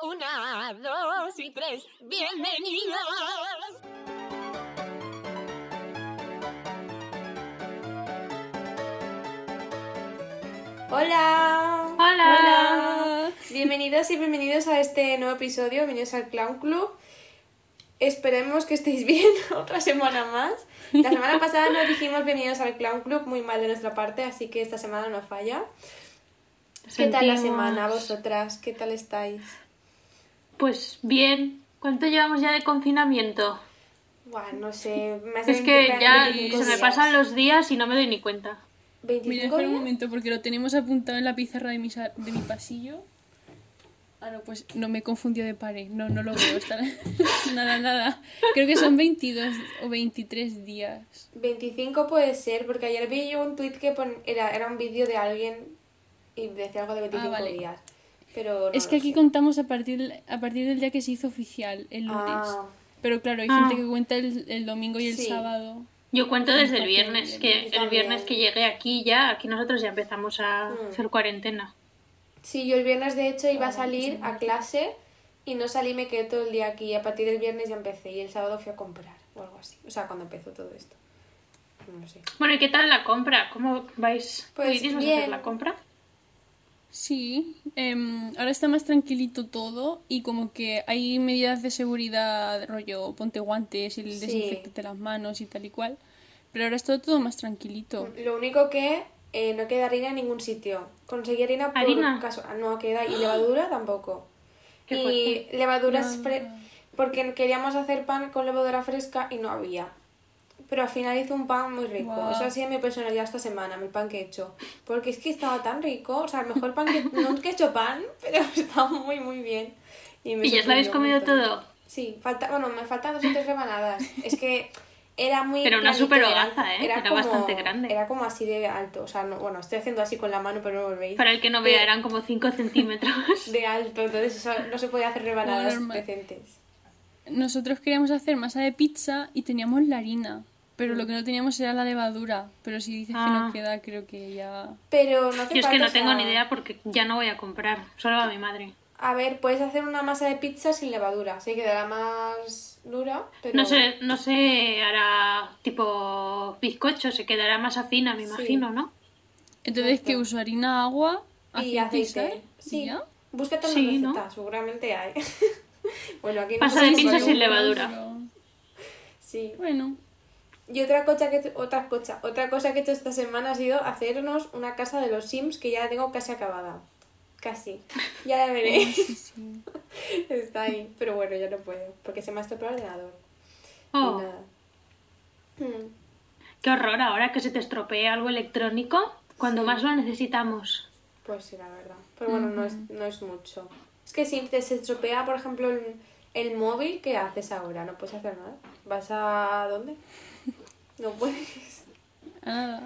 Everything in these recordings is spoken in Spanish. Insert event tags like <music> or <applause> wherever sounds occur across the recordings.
Una, dos y tres. Bienvenidos. Hola. Hola. Bienvenidos y bienvenidos a este nuevo episodio. Bienvenidos al Clown Club. Esperemos que estéis bien <laughs> otra semana más. La semana <laughs> pasada nos dijimos bienvenidos al Clown Club, muy mal de nuestra parte, así que esta semana no falla. ¿Qué tal la semana vosotras? ¿Qué tal estáis? Pues bien. ¿Cuánto llevamos ya de confinamiento? Bueno, no sé, me hace Es que ya 25 se me pasan los días y no me doy ni cuenta. 25 Mira, espera un momento, porque lo tenemos apuntado en la pizarra de mi, de mi pasillo. Ah, no, pues no me confundió de pared. No, no lo veo. Está... <laughs> nada, nada. Creo que son 22 o 23 días. 25 puede ser, porque ayer vi yo un tweet que pon- era, era un vídeo de alguien y decía algo de 25 vale. días. Pero no es que aquí sé. contamos a partir, a partir del día que se hizo oficial, el lunes. Ah, Pero claro, hay Ah. gente que cuenta el, el domingo y el Sí. sábado. Yo cuento desde el viernes, que el viernes que llegué aquí ya, aquí nosotros ya empezamos a Mm. hacer cuarentena. sí, yo el viernes de hecho iba a Ah, salir a clase y no salí, me quedé todo el día aquí. A partir del viernes ya empecé y el sábado fui a comprar o algo así. O sea, cuando empezó todo esto. No sé. Bueno, ¿y qué tal la compra? ¿Cómo vais? Pues ¿Iris, vas a bien. hacer la compra? Sí, em, ahora está más tranquilito todo y como que hay medidas de seguridad, rollo, ponte guantes y el Sí. desinfectate las manos y tal y cual. Pero ahora está todo más tranquilito. Lo único que eh, no queda harina en ningún sitio. Conseguí harina por ¿Harina? caso. ah, No queda. Y levadura <gasps> tampoco. Y levaduras fre- porque queríamos hacer pan con levadura fresca y no había. Pero al final hice un pan muy rico. Eso ha sido mi personalidad esta semana, mi pan que he hecho. Porque es que estaba tan rico. O sea, el mejor pan que... No que he hecho pan, <laughs> pero estaba muy, muy bien. me ¿Y ya os lo habéis comido montón. todo? Sí, falta, bueno, me faltan dos o tres rebanadas. Es que era muy. Pero una planito, era- hogaza, ¿eh? Era bastante grande. Era como así de alto. O sea, no, bueno, estoy haciendo así con la mano, pero no lo veis. Para el que no De- vea, eran como 5 centímetros. <laughs> De alto, entonces eso no se podía hacer rebanadas decentes. Nosotros queríamos hacer masa de pizza y teníamos la harina. Pero lo que no teníamos era la levadura. Pero si dices que Ah. no queda, creo que ya... Pero no hace Yo es que falta, no o sea, tengo ni idea porque ya no voy a comprar, solo a mi madre. A ver, puedes hacer una masa de pizza sin levadura. Sí, quedará más dura, pero. No sé, no sé, hará tipo bizcocho, se quedará más afina, me Sí. imagino, ¿no? Entonces, Exacto. que uso harina, agua, Y aceite y aceite. sal, y Sí. ya. Búscate una Sí, ¿no? receta, seguramente hay. <laughs> bueno, aquí no Masa sé de si pizza sin levadura. Pero, Sí. Bueno, Y otra cosa que otra cosa, otra cosa que he hecho esta semana ha sido hacernos una casa de los Sims que ya la tengo casi acabada. Casi. Ya la veréis. <laughs> sí, sí. <laughs> Está ahí. Pero bueno, ya no puedo. Porque se me ha estropeado el ordenador. Y Oh, nada. Hmm. qué horror ahora que se te estropee algo electrónico cuando más lo necesitamos. Pues sí, la verdad. Pero bueno, no, es, no es mucho. Es que si te se estropea, por ejemplo, el, el móvil, ¿qué haces ahora? No puedes hacer nada. ¿Vas a dónde? <laughs> No puedes. Nada.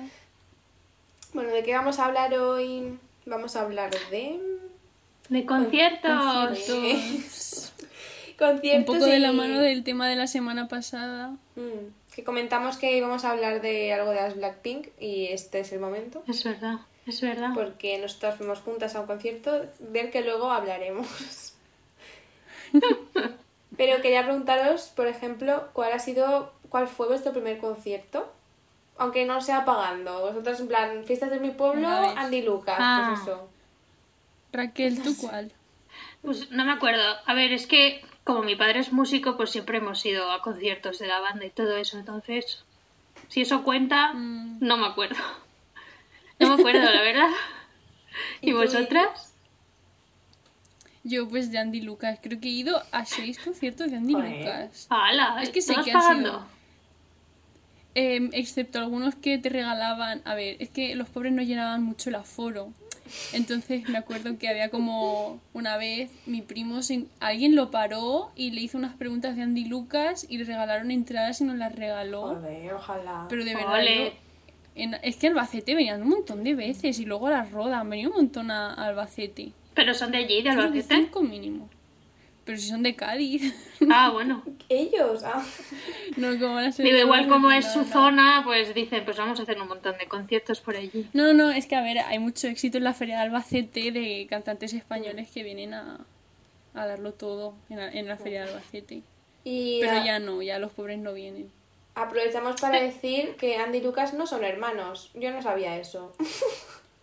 Bueno, ¿de qué vamos a hablar hoy? Vamos a hablar de... De conciertos. Conciertos. <laughs> Conciertos Un poco de la mano del tema de la semana pasada. Mm, que comentamos que íbamos a hablar de algo de las Blackpink y este es el momento. Es verdad, es verdad. Porque nosotras fuimos juntas a un concierto del que luego hablaremos. <laughs> Pero quería preguntaros, por ejemplo, cuál ha sido, cuál fue vuestro primer concierto, aunque no sea pagando. Vosotras en plan, fiestas de mi pueblo. Andy Lucas, Ah. pues eso. Raquel, ¿tú cuál? Pues no me acuerdo. A ver, es que como mi padre es músico, pues siempre hemos ido a conciertos de la banda y todo eso. Entonces, si eso cuenta, Mm. no me acuerdo. <laughs> No me acuerdo, la verdad. <laughs> ¿Y ¿Y tú, vosotras? Yo, pues de Andy Lucas. Creo que he ido a seis conciertos de Andy Joder. Lucas. ¡Hala! Es que sé ¿todos que han pagando? sido- Em, excepto algunos que te regalaban. A ver, es que los pobres no llenaban mucho el aforo. Entonces me acuerdo que había como una vez mi primo, se- alguien lo paró y le hizo unas preguntas de Andy Lucas y le regalaron entradas y nos las regaló. Joder, ojalá. Pero de verdad, Ole. yo- en- es que Albacete venían un montón de veces y luego a la Roda han venido un montón a, a Albacete. Pero son de allí, de Albacete. cinco mínimo. Pero si son de Cádiz. <laughs> Ah, bueno. Ellos, ah. no, como van a ser Digo, de igual como es su zona, pues dicen, pues vamos a hacer un montón de conciertos por allí. No, no, es que a ver, hay mucho éxito en la feria de Albacete de cantantes españoles que vienen a, a darlo todo en la, en la feria de Albacete. Y Pero ya no, ya los pobres no vienen. aprovechamos para decir que Andy y Lucas no son hermanos. Yo no sabía eso.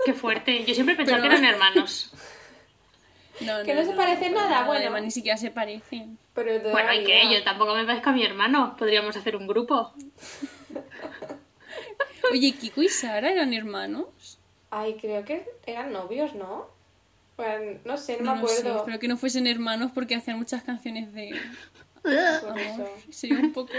Qué fuerte. Yo siempre pensaba Pero- que eran <laughs> hermanos. No, Que no se parecen nada, bueno. Además, ni siquiera se parecen. Pero Bueno, ¿y qué? Yo tampoco me parezco a mi hermano. Podríamos hacer un grupo. <laughs> Oye, Kiko y Sara eran hermanos. Ay, creo que eran novios, ¿no? Bueno, no sé, no, No me lo sé, acuerdo. espero que no fuesen hermanos porque hacían muchas canciones de <laughs> amor. Sería un poco.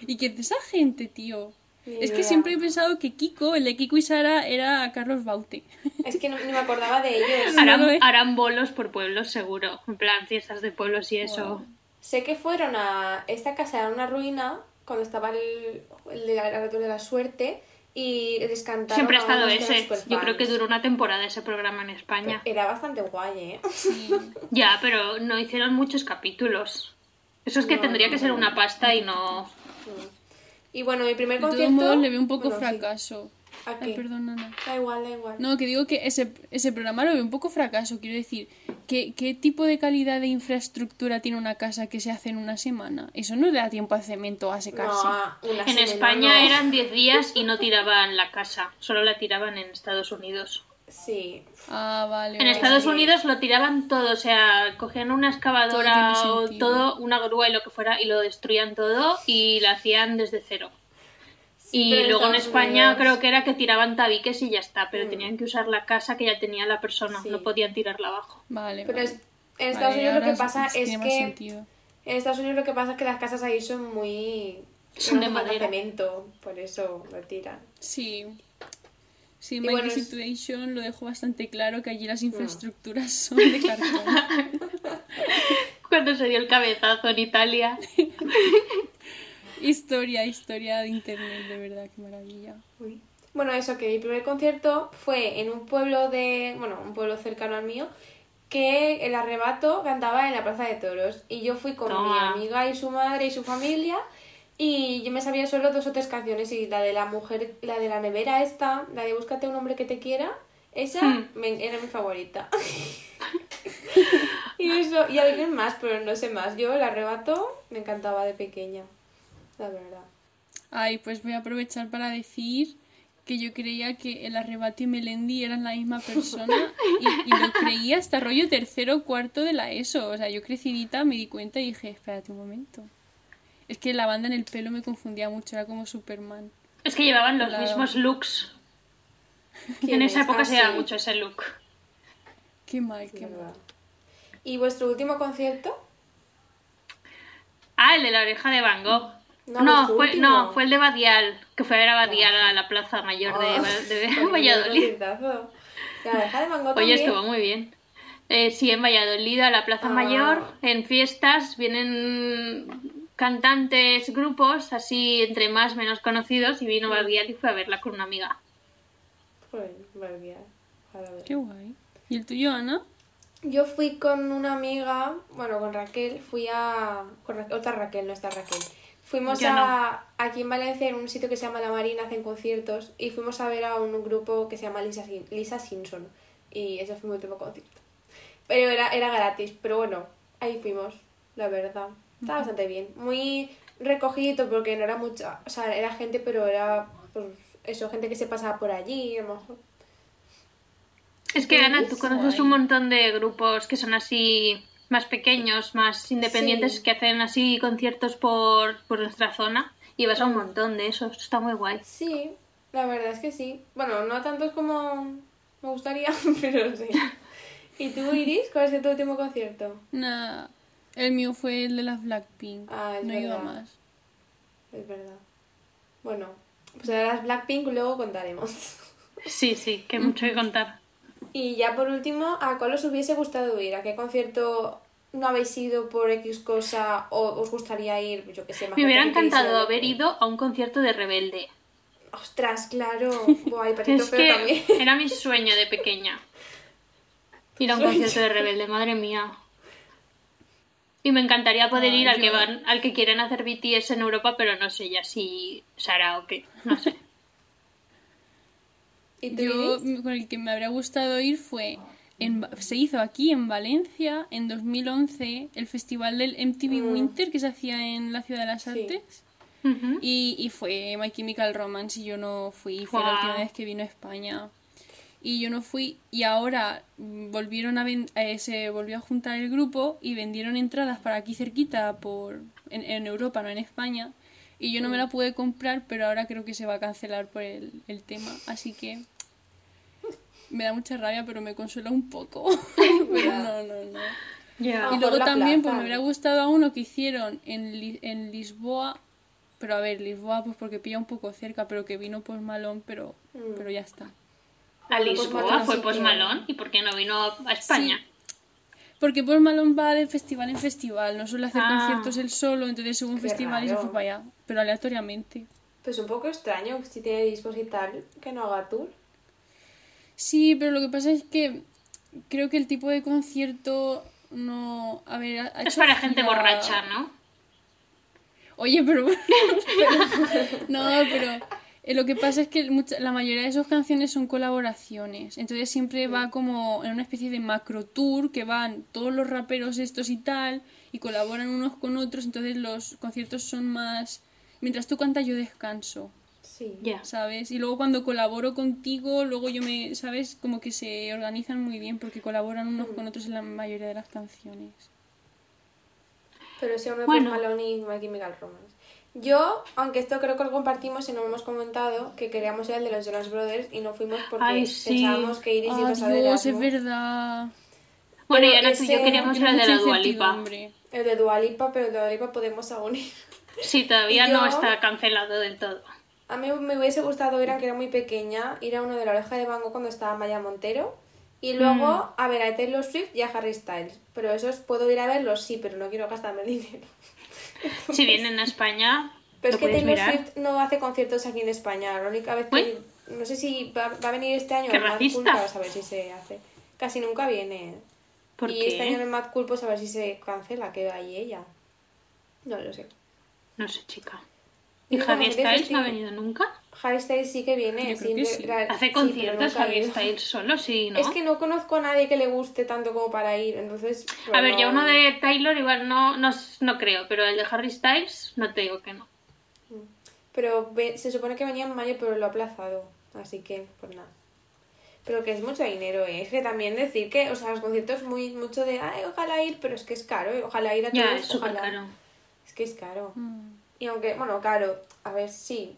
¿Y qué es de esa gente, tío? Ni es que siempre he pensado que Kiko, el de Kiko y Sara, era Carlos Baute. Es que no, ni me acordaba de ellos. no Harán, bolos por pueblos, seguro. En plan, fiestas de pueblos y eso. Wow. Sé que fueron a esta casa, era una ruina, cuando estaba el, el de la alrededor de la suerte, y les cantaron. Siempre ha estado ese. Yo creo que duró una temporada ese programa en España. Era bastante guay, ¿eh? Sí. Ya, pero no hicieron muchos capítulos. Eso es que No, tendría que no, ser una pasta y no. Y bueno, mi primer De todos concierto. modos, le veo un poco bueno, fracaso. ¿A Ay, perdón, Ana. Da igual, da igual. No, que digo que ese, ese programa lo veo un poco fracaso. Quiero decir, ¿qué, ¿qué tipo de calidad de infraestructura tiene una casa que se hace en una semana? Eso no le da tiempo a cemento a secarse. No, En semana España no. eran 10 días y no tiraban la casa. Solo la tiraban en Estados Unidos. Sí. Ah, vale. En. Estados sí. Unidos lo tiraban todo, o sea, cogían una excavadora Todo o todo, una grúa y lo que fuera, y lo destruían todo y lo hacían desde cero. Sí, y luego en España Unidos- creo que era que tiraban tabiques y ya está, pero Mm. tenían que usar la casa que ya tenía la persona, Sí. no podían tirarla abajo. Vale, Pero vale. es- en Estados Vale, Unidos lo que pasa es que. sentido. En Estados Unidos lo que pasa es que las casas ahí son muy. Son de madera. cemento, por eso lo tiran. Sí. Sí, My bueno, es- Situation lo dejó bastante claro que allí las Mm. infraestructuras son de cartón. <laughs> Cuando se dio el cabezazo en Italia. <laughs> historia, historia de internet, de verdad, qué maravilla. Uy. Bueno, eso que mi primer concierto fue en un pueblo de. Bueno, un pueblo cercano al mío. Que el arrebato cantaba en la Plaza de Toros. Y yo fui con Toma. mi amiga y su madre y su familia. Y yo me sabía solo dos o tres canciones. Y la de la mujer, la de la nevera esta, la de Búscate un hombre que te quiera. Esa Hmm. me- era mi favorita. <laughs> y eso, y alguien más, pero no sé más. Yo el arrebato me encantaba de pequeña. La verdad. Ay, pues voy a aprovechar para decir que yo creía que el arrebato y Melendi eran la misma persona <laughs> y, y lo creía hasta rollo tercero o cuarto de la ESO. O sea, yo crecidita me di cuenta y dije, espérate un momento. Es que la banda en el pelo me confundía mucho, era como Superman. Es que llevaban los mismos looks. ¿Quién En esa es? época Ah, se llevaba sí. mucho ese look. Qué mal, qué mal. ¿Y vuestro último concierto? Ah, el de la oreja de Van Gogh. No, No, fue, último. no, fue el de Badial, que fue a ver a Badial a la Plaza Mayor de, Oh, de <laughs> pues Valladolid. La oreja de Oye, estuvo muy bien. Eh, sí, en Valladolid, a la Plaza Ah. Mayor, en fiestas, vienen cantantes, grupos, así entre más menos conocidos, y vino Badial y fue a verla con una amiga. Qué guay. ¿Y el tuyo, Ana? Yo fui con una amiga, bueno, con Raquel, fui a... Con Ra- otra Raquel, no está Raquel. Fuimos Yo a... Aquí en Valencia, en un sitio que se llama La Marina, hacen conciertos, y fuimos a ver a un grupo que se llama Lisa, Lisa Simpson. Y ese fue mi último concierto. Pero era, era gratis, pero bueno, ahí fuimos, la verdad. Estaba bastante bien. Muy recogido porque no era mucha... O sea, era gente, pero era... Pues eso, gente que se pasaba por allí, a lo mejor. Es que, Ana, tú es conoces un montón de grupos que son así más pequeños, más independientes, Sí. que hacen así conciertos por, por nuestra zona, y vas a un montón de esos. Está muy guay. Sí, la verdad es que sí. Bueno, no tantos como me gustaría, <laughs> pero sí. <laughs> ¿Y tú, Iris? ¿Cuál es tu último concierto? Nah, el mío fue el de las Blackpink. Ah, es no he ido a verdad. más. Es verdad. Bueno, pues ahora las Blackpink luego contaremos. <laughs> Sí, sí, que hay mucho que contar. Y ya por último, ¿a cuál os hubiese gustado ir? ¿A qué concierto no habéis ido por X cosa o os gustaría ir? Yo que sé, Me hubiera encantado haber ido a un concierto de Rebelde. Ostras, claro. <laughs> Buah, y Patito Es Feo que también. era mi sueño de pequeña. <laughs> Ir a un concierto de Rebelde, madre mía. Y me encantaría poder Ah, ir al que van, al que quieren hacer BTS en Europa, pero no sé ya si Sara o qué. No sé. <laughs> ¿Y tú, Yo con el que me habría gustado ir fue en Va- se hizo aquí en Valencia en 2011 el festival del MTV Mm. Winter que se hacía en la Ciudad de las Sí. Artes. Y, y fue My Chemical Romance y yo no fui, fue la última vez que vino a España. Y yo no fui y ahora mm, volvieron a ven- eh, se volvió a juntar el grupo y vendieron entradas para aquí cerquita por en, en Europa, no en España. Y yo no me la pude comprar, pero ahora creo que se va a cancelar por el, el tema. Así que me da mucha rabia, pero me consuela un poco. <laughs> pero no, no, no. Y por luego también pues me hubiera gustado a uno que hicieron en, Li- en Lisboa, pero a ver, Lisboa pues porque pilla un poco cerca, pero que vino pues malón, pero, Mm. pero ya está. A Lisboa fue sí Post Malone. ¿Y por qué no vino a España? Porque Post Malone va de festival en festival, no suele hacer Ah. conciertos él solo, entonces según Qué festival y se raro. fue para allá, pero aleatoriamente. Pues un poco extraño si tiene discos y tal, que no haga tour. Sí, pero lo que pasa es que creo que el tipo de concierto no... A ver, ha- ha Es hecho para gente borracha, ¿no? Oye, pero... <laughs> pero- no, pero lo que pasa es que mucha- la mayoría de sus canciones son colaboraciones. Entonces siempre va como en una especie de macro tour que van todos los raperos estos y tal y colaboran unos con otros. Entonces los conciertos son más... Mientras tú cantas yo descanso, Sí. Ya. ¿sabes? Y luego cuando colaboro contigo, luego yo me... ¿Sabes? Como que se organizan muy bien porque colaboran unos con otros en la mayoría de las canciones. Pero sí, uno Bueno. Post Malone y My Chemical Romance. Yo, aunque esto creo que lo compartimos y no lo hemos comentado, que queríamos ir al de los Jonas Brothers y no fuimos porque Ay, sí. pensábamos que Iris iba a saber es verdad. Bueno, Pero y ahora tú y yo queríamos ir al de la Dua Lipa. incertidumbre. El de Dualipa, pero el de Dualipa podemos aún ir. Sí, todavía no está cancelado del todo. A mí me hubiese gustado ir, aunque era muy pequeña, ir a uno de la oreja de Van Gogh cuando estaba Maya Montero. Y luego Mm. a ver a Taylor Swift y a Harry Styles. Pero esos puedo ir a verlos, sí, pero no quiero gastarme el dinero. <laughs> Si vienen a España, Pero es que Taylor. Swift no hace conciertos aquí en España. La única vez que. Uy. No sé si va, va a venir este año Qué en Mad. Cool, a saber si se hace. Casi nunca viene. ¿Por y qué? este año en el Mad Cool, pues a ver si se cancela, que va ahí ella. No lo sé. No sé, chica. Y ¿Y como Harry que de Styles no ha venido nunca? Harry Styles sí que viene. Yo creo siempre- que sí. ra- ¿Hace sí, conciertos Harry. Styles solo? Sí, ¿no? Es que no conozco a nadie que le guste tanto como para ir, entonces... A ver, no- ya uno de Taylor igual no, no, no creo, pero el de Harry Styles no te digo que no. Pero ve- se supone que venía en mayo, pero lo ha aplazado. Así que, pues nada. Pero que es mucho dinero, ¿eh? Es que también decir que, o sea, los conciertos muy mucho de, ay, ojalá ir, pero es que es caro, ¿eh? Ojalá ir a Ya, todos, es súper ojalá. caro. Es que es caro. Mm. Y aunque, bueno, caro, a ver, sí.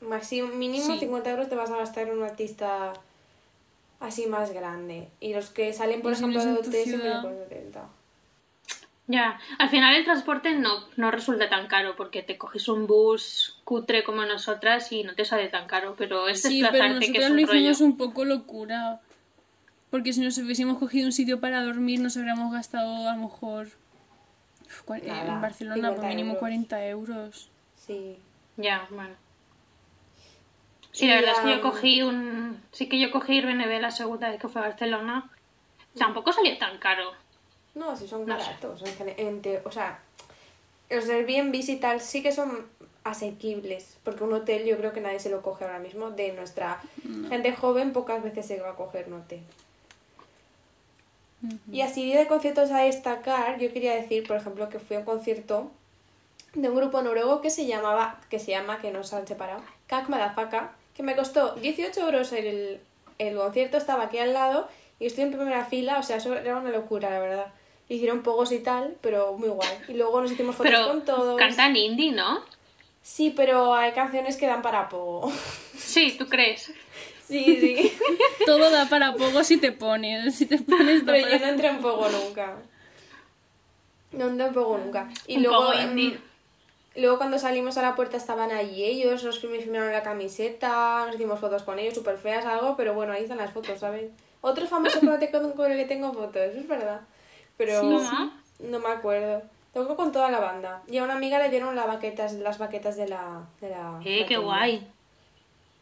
Máximo, mínimo Sí. 50 euros te vas a gastar en un artista así más grande. Y los que salen, por ejemplo, de OT siempre por 70. Ya, al final el transporte no, no resulta tan caro porque te coges un bus cutre como nosotras y no te sale tan caro, pero es Sí, pero desplazarte que es lo un rollo. hicimos un poco locura. Porque si nos hubiésemos cogido un sitio para dormir, nos habríamos gastado a lo mejor eh, Nada, en Barcelona 50 por mínimo euros. 40 euros. Sí. Ya, bueno. Sí, Y, la verdad es que yo cogí un... Sí que yo cogí Airbnb la segunda vez que fue a Barcelona. Tampoco salió tan caro. No, si son No baratos. en gene- en te- o sea, los Airbnb y tal sí que son asequibles. Porque un hotel yo creo que nadie se lo coge ahora mismo. De nuestra gente joven, pocas veces se va a coger un hotel. Y así de conciertos a destacar, yo quería decir, por ejemplo, que fui a un concierto de un grupo noruego que se llamaba, que se llama, que nos han separado, Kak Madafaka, que me costó 18 euros el, el concierto, estaba aquí al lado y estoy en primera fila, o sea, eso era una locura, la verdad. Hicieron pogos y tal, pero muy guay. Y luego nos hicimos fotos Pero con todos. cantan indie, ¿no? Sí, pero hay canciones que dan para pogo. <laughs> Sí, ¿tú crees? sí, sí. <laughs> Todo da para poco si te pones. Si te pones pero para- yo no entré en pogo nunca. No entré en pogo nunca. Y Un luego, poco indie. Luego cuando salimos a la puerta estaban allí ellos, nos firmaron la camiseta, nos hicimos fotos con ellos, súper feas algo, pero bueno, ahí están las fotos, ¿sabes? Otro famoso con el que, con el que tengo fotos, eso es verdad. Pero Sí, ¿no? no me acuerdo. Tengo con toda la banda. Y a una amiga le dieron las baquetas, las baquetas de la... De la Eh, qué guay.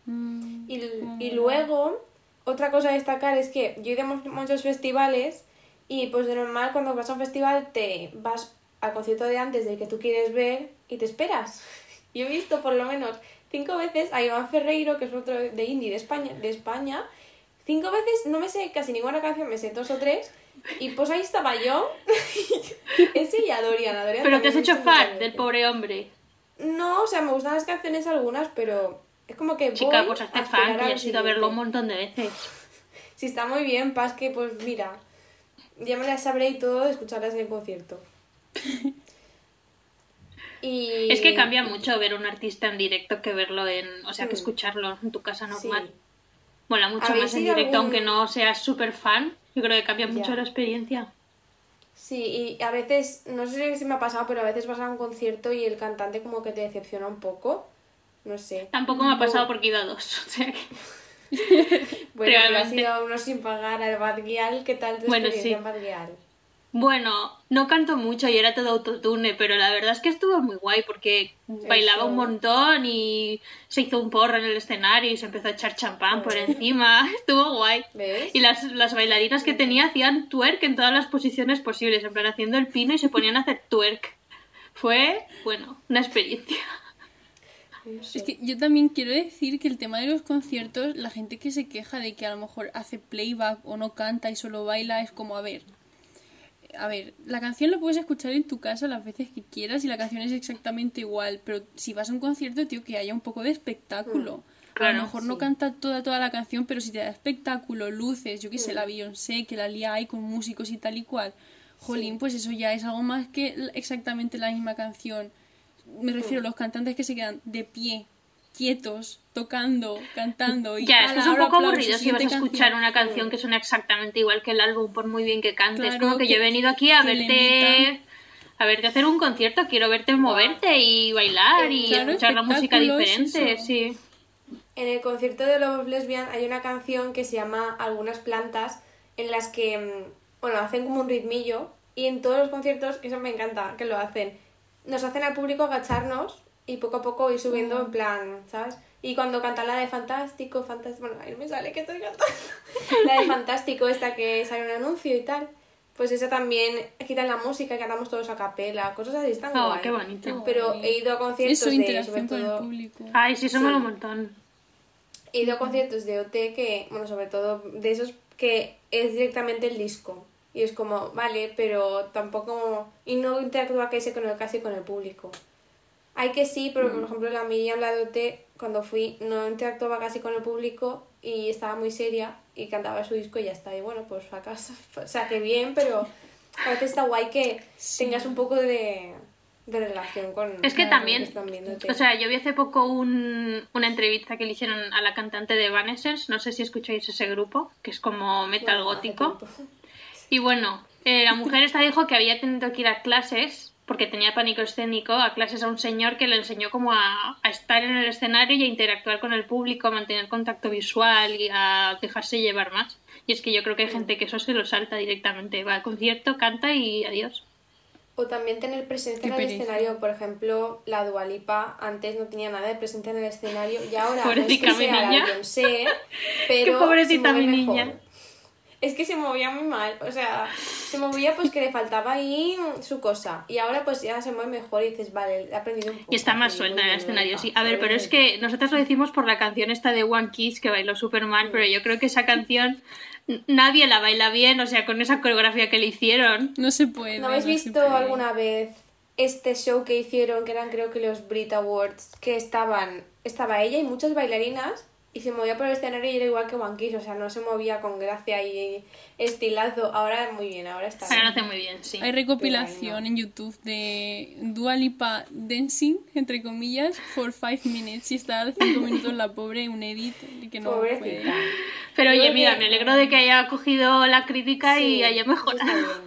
Mm, Y, como- y luego, otra cosa a destacar es que yo he ido a mu- muchos festivales y pues de normal cuando vas a un festival te vas al concierto de antes del que tú quieres ver y te esperas. Yo he visto por lo menos cinco veces a Iván Ferreiro, que es otro de indie de España, de España cinco veces, no me sé casi ninguna canción, me sé dos o tres. Y pues ahí estaba yo. <laughs> Ese y a Dorian. a Dorian Pero te has hecho fan del pobre hombre. No, o sea, me gustan las canciones algunas, pero es como que. Chica, voy pues hazte fan, que has ido a verlo un montón de veces. Si está muy bien, Paz, que pues mira. Ya me las sabré y todo de escucharlas en el concierto. Y... Es que cambia mucho ver un artista en directo que verlo en. O sea, que escucharlo en tu casa Sí. normal. Mola mucho ¿Habéis más en directo, algún- aunque no seas súper fan. Yo creo que cambia mucho Ya. la experiencia. Sí, y a veces, no sé si me ha pasado, pero a veces vas a un concierto y el cantante como que te decepciona un poco. No sé. Tampoco me ha pasado porque he ido a dos. <laughs> O sea que... <laughs> Bueno, pero has ido a uno sin pagar al Bad Gyal. ¿Qué tal tu Bueno, experiencia sí. en Bad Gyal? Bueno, no canto mucho y era todo autotune, pero la verdad es que estuvo muy guay porque bailaba un montón y se hizo un porro en el escenario y se empezó a echar champán por encima. <laughs> Estuvo guay. ¿Ves? Y las, las bailarinas que tenía hacían twerk en todas las posiciones posibles, en plan haciendo el pino y se ponían a hacer twerk. Fue, bueno, una experiencia. Es que yo también quiero decir que el tema de los conciertos, la gente que se queja de que a lo mejor hace playback o no canta y solo baila, es como, a ver, a ver, la canción la puedes escuchar en tu casa las veces que quieras y la canción es exactamente igual, pero si vas a un concierto, tío, que haya un poco de espectáculo. a claro, lo mejor no canta toda toda la canción, pero si te da espectáculo, luces, yo que sé, la Mm. Beyoncé, que la lía ahí con músicos y tal y cual. Jolín, pues eso ya es algo más que exactamente la misma canción. Me refiero a Mm. los cantantes que se quedan de pie, quietos, tocando, cantando. Y Ya, es que "Ala, es un poco aburrido si vas a escuchar canción". una canción que suena exactamente igual que el álbum, por muy bien que cantes. Claro, como que, yo he que- venido aquí a que verte. A verte hacer un concierto, quiero verte moverte y bailar y Claro, escuchar la música diferente, eso. sí. En el concierto de Love of Lesbian hay una canción que se llama Algunas plantas en las que, mm, bueno, hacen como un ritmillo y en todos los conciertos, que eso me encanta, que lo hacen, nos hacen al público agacharnos y poco a poco ir subiendo en plan, ¿sabes? Y cuando cantan la de Fantástico, Fantástico, bueno, ahí me sale que estoy cantando. <laughs> la de Fantástico, esta que sale un anuncio y tal. Pues esa también quitan la música y cantamos todos a capela, cosas así están Oh, guay. qué bonito. Pero he ido a conciertos de, sobre con el todo, público. Ay, sí, lo un montón. He ido a conciertos de OT que, bueno, sobre todo de esos que es directamente el disco. Y es como, vale, pero tampoco... Y no interactúa casi con el, casi con el público. Hay que sí, pero por ejemplo la Miriam, la de OT, cuando fui, no interactuaba casi con el público y estaba muy seria y cantaba su disco y ya está. Y bueno, pues a casa. <laughs> O sea, que bien, pero a veces está guay que tengas un poco de, de relación con Es que también, los están viéndote. o sea, yo vi hace poco un, una entrevista que le hicieron a la cantante de Evanescence, no sé si escucháis ese grupo, que es como metal Bueno, gótico. Y bueno, eh, la mujer esta dijo que había tenido que ir a clases, porque tenía pánico escénico, a clases a un señor que le enseñó como a, a estar en el escenario y a interactuar con el público, a mantener contacto visual y a dejarse llevar más. Y es que yo creo que hay gente que eso se lo salta directamente, va al concierto, canta y adiós. O también tener presencia Qué en el pereza. escenario, por ejemplo, la Dualipa antes no tenía nada de presencia en el escenario y ahora <laughs> Pobrecita no es que mi sea niña. la Beyoncé, <laughs> pero pobrecita se mueve mi mejor. Es que se movía muy mal, o sea, se movía pues que le faltaba ahí su cosa y ahora pues ya se mueve mejor y dices, vale, he aprendido un poco. Y está más suelta en el escenario, sí. A ver, pero es que nosotros lo decimos por la canción esta de One Kiss que bailó Superman, pero yo creo que esa canción nadie la baila bien, o sea, con esa coreografía que le hicieron. No se puede. ¿No habéis visto alguna vez este show que hicieron, que eran creo que los Brit Awards, que estaban, estaba ella y muchas bailarinas y se movía por el escenario y era igual que One Kiss, o sea, no se movía con gracia y estilazo. Ahora muy bien, ahora está Ahora bien. hace muy bien, sí. Hay recopilación en YouTube de Dua Lipa dancing, entre comillas, for five minutes. Y está 5 minutos la pobre, un edit y que no puede. Pobrecita. Pero oye, mira, que- me alegro de que haya cogido la crítica y haya mejorado.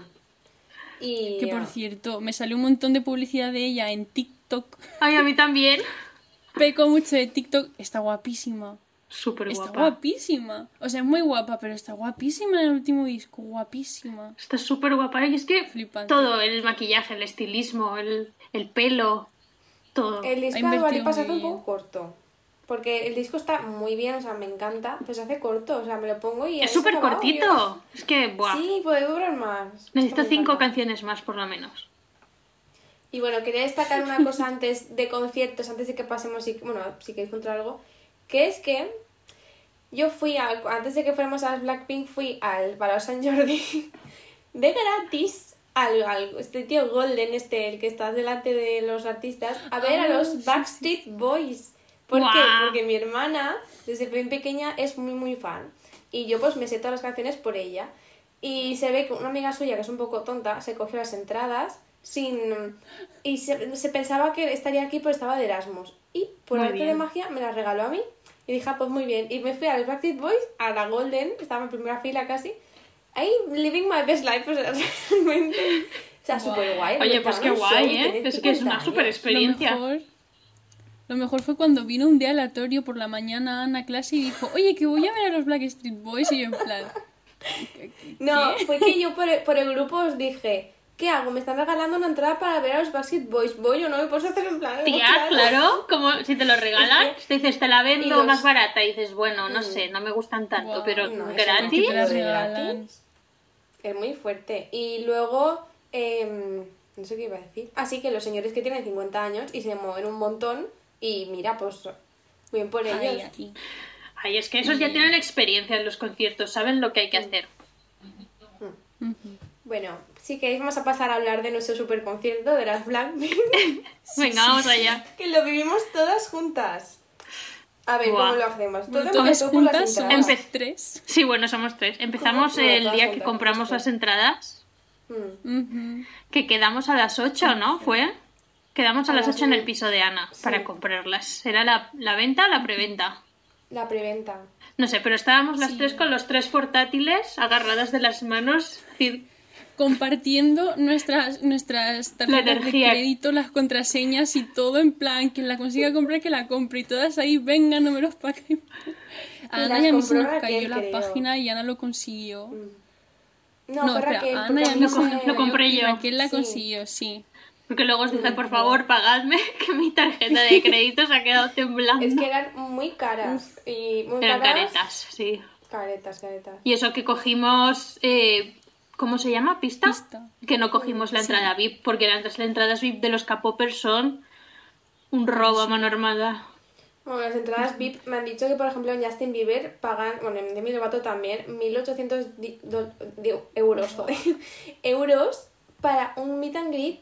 Y Que por cierto, me salió un montón de publicidad de ella en TikTok. Ay, a mí también. Peco mucho de TikTok. Está guapísima. Súper Está guapa. guapísima. O sea, es muy guapa, pero está guapísima en el último disco. Guapísima. Está súper guapa. Y es que Flipante. todo, el maquillaje, el estilismo, el, el pelo, todo. el disco Ha de Dua invertido Lipa se hace un poco corto. Porque el disco está muy bien, o sea, me encanta, pero se hace corto, o sea, me lo pongo y... Es súper cortito. yo- Es que, buah. Sí, puede durar más. Necesito cinco encanta. canciones más, por lo menos. Y bueno, quería destacar una cosa <laughs> antes de conciertos, antes de que pasemos, si, bueno, si queréis contar algo, que es que yo fui al, antes de que fuéramos a las Blackpink, fui al Palau Sant Jordi <laughs> de gratis al, al este tío Golden, este, el que está delante de los artistas, a ver a Ah, los Backstreet Boys. ¿Por qué? Porque mi hermana, desde bien pequeña, es muy, muy fan. Y yo pues me sé todas las canciones por ella. Y se ve que una amiga suya, que es un poco tonta, se cogió las entradas sin... Y se, se pensaba que estaría aquí, pero estaba de Erasmus. Y por arte de magia me la regaló a mí. Y dije, ah, pues muy bien. Y me fui a los Backstreet Boys, a la Golden, estaba en primera fila casi. Ahí, living my best life, o sea, <laughs> realmente... O sea, Guau. súper guay. Oye, pues qué guay, ¿eh? Es que es una super Lo experiencia. mejor, lo mejor fue cuando vino un día aleatorio por la mañana a Ana clase y dijo, oye, que voy a ver a los Blackstreet Boys y yo en plan... No, fue que yo por el, por el grupo os dije, ¿qué hago? Me están regalando una entrada para ver a los Backstreet Boys. ¿Voy o no? ¿Me puedes hacer en plan? Tía, claro, como si te lo regalan, te dices, te la Y vendo los- más barata y dices, bueno, no Mm. sé, no me gustan tanto, pero No, gratis. Es muy fuerte. Y luego, em, no sé qué iba a decir. Así que los señores que tienen 50 años y se mueven un montón y mira, pues bien por ellos. Ay, ay. Ay, es que esos ya tienen experiencia en los conciertos, saben lo que hay que hacer. Ujú. Bueno, si queréis vamos a pasar a hablar de nuestro super concierto de las Blackpink, <laughs> Venga, vamos allá. que lo vivimos todas juntas. A ver. ¿cómo lo hacemos? Todo Todas juntas somos entradas. Empe- tres. Sí, bueno, somos tres. Empezamos el día que compramos justo. las entradas, Mm. Que quedamos a las 8, ¿no? ¿Fue? Quedamos a A las las 8 en el piso de Ana Sí. para comprarlas. ¿Era la, la venta o la preventa? La preventa. No sé, pero estábamos las Sí. tres con los tres portátiles agarradas de las manos. es decir, Compartiendo nuestras, nuestras tarjetas de crédito, las contraseñas y todo en plan, quien la consiga comprar, que la compre. Y todas ahí, venga, números para que... A las Ana y a mí se nos cayó la creo. página y Ana lo consiguió. No, No, espera, Raquel, Ana porque y a a mí mí se lo- me- lo compré yo. Raquel la Sí. consiguió, sí. Porque luego os dije, por Mm, favor, pagadme, <laughs> que mi tarjeta de crédito se ha quedado temblando. Es que eran muy caras. Y muy Eran caras. caretas, sí. Caretas, caretas. Y eso que cogimos, eh, ¿cómo se llama? ¿Pista? Pista. Que no cogimos la entrada VIP, porque las las entradas VIP de los capopers son un robo a mano armada. Bueno, las entradas VIP me han dicho que, por ejemplo, en Justin Bieber pagan, bueno, en Demi Lovato también, 1800 di- do- di- euros, joder, <laughs> euros para un meet and greet.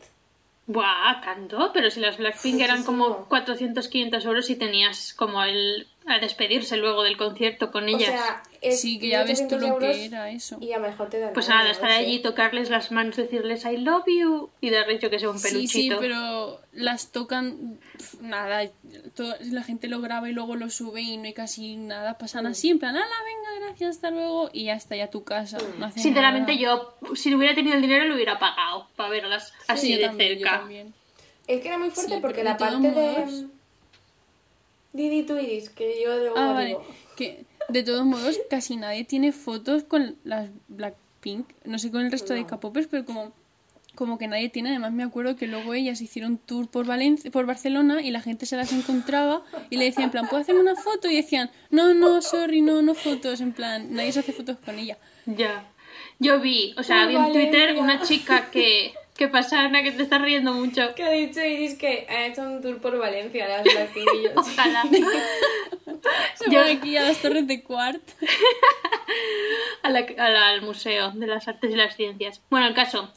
Buah, tanto, pero si las Blackpink eran como 400, 500 euros y tenías como el a despedirse luego del concierto con O ellas. sea, es Sí, que ya ves tú 1800 lo que era eso. Y a mejor te dan pues nada, estar allí, tocarles las manos, decirles I love you y darles yo que sé un Sí, peluchito. sí, pero las tocan, nada, todo- la gente lo graba y luego lo sube y no hay casi nada, pasan Mm. así, en plan, ala, venga, gracias, hasta luego, y ya está, ya tu casa. Mm. no Sinceramente nada. yo, si hubiera tenido el dinero, lo hubiera pagado para verlas así Sí, yo de también, yo cerca. también. Es que era muy fuerte Sí, porque la de parte modos- de... Didi tu Iris, que yo luego Ah, vale, que de todos modos casi nadie tiene fotos con las Blackpink, no sé con el resto de. K-popers, pero como como que nadie tiene, además me acuerdo que luego ellas hicieron tour por Valencia, por Barcelona y la gente se las encontraba y le decían en plan, ¿puedo hacerme una foto? Y decían, no, no, sorry, no, no fotos, en plan, nadie se hace fotos con ella. Ya. Yo vi, o sea, vi en Twitter una chica que... ¿Qué pasa, Ana? Que te estás riendo mucho. Que ha dicho Iris que ha hecho un tour por Valencia, las <laughs> Blackpink Ojalá. <laughs> Se <laughs> Yo- van aquí a las torres de Quart. a la- a la- al Museo de las Artes y las Ciencias. Bueno, el caso,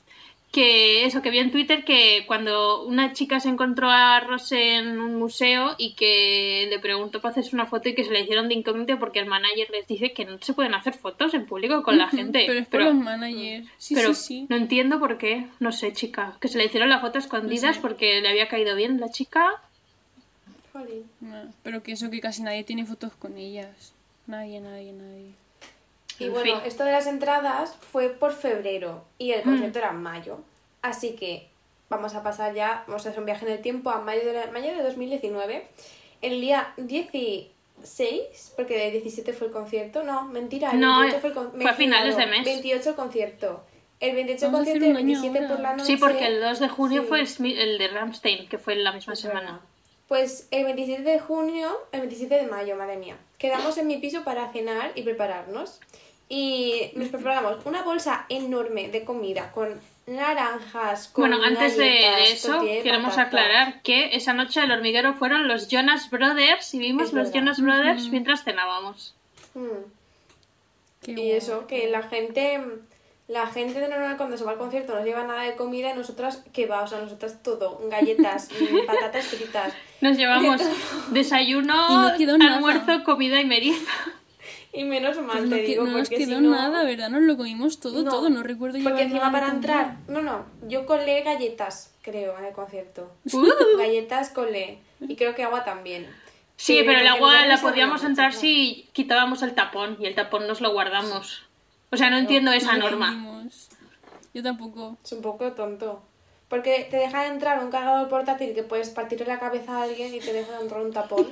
que eso, que vi en Twitter que cuando una chica se encontró a Rose en un museo y que le preguntó para hacerse una foto y que se la hicieron de incógnito porque el manager les dice que no se pueden hacer fotos en público con la gente. Pero es por los managers. Sí, pero sí, sí. no entiendo por qué, no sé, chica, que se le hicieron la foto escondidas porque le había caído bien la chica. Jolín. No, pero que eso que casi nadie tiene fotos con ellas. Nadie, nadie, nadie. Y En bueno, fin. esto de las entradas fue por febrero y el concierto era en mayo. Así que vamos a pasar ya, vamos a hacer un viaje en el tiempo a mayo de, la- mayo de 2019. El día 16, porque el 17 fue el concierto, no, mentira, el No, 28 fue el con- me fue a finales de mes. 28 el concierto. El 28 el Vamos concierto y el un año 27 por ahora. la noche. Sí, porque el 2 de junio Sí. fue el de Ramstein, que fue la misma Es semana. verdad. Pues el 27 de junio, el 27 de mayo, madre mía, quedamos en mi piso para cenar y prepararnos. Y nos preparamos una bolsa enorme de comida con naranjas, con Bueno, antes de eso, queremos patata. aclarar que esa noche el hormiguero fueron los Jonas Brothers y vimos Es los verdad. Jonas Brothers mientras cenábamos. Mm. Y eso, que la gente, la gente de normal cuando se va al concierto no lleva nada de comida y nosotras, ¿qué va? O sea, nosotras todo, galletas, <laughs> patatas fritas. Nos llevamos desayuno, Y no quedó nada. almuerzo, comida y merienda. Y menos mal, Pues no, te que- digo, no nos porque quedó si no... nada, ¿verdad? Nos lo comimos todo, No, todo. No recuerdo Porque llevar encima para entrar, no, no, yo colé galletas, creo, en el concierto. Uh. Galletas colé. Y creo que agua también. Sí, Sí, pero el porque agua la podíamos entrar si quitábamos el tapón y el tapón nos lo guardamos. O sea, no entiendo esa norma. Yo tampoco. Es un poco tonto. Porque te deja entrar un cargador portátil que puedes partirle la cabeza a alguien y te deja entrar un tapón.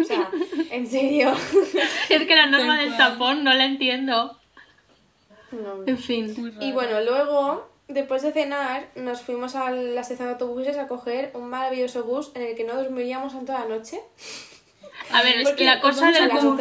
O sea, <laughs> en serio. <laughs> Es que la norma del tapón no la entiendo. No. En fin. Y bueno, luego, después de cenar, nos fuimos a la estación de autobuses a coger un maravilloso bus en el que no dormiríamos en toda la noche. A ver, es que la cosa del bus...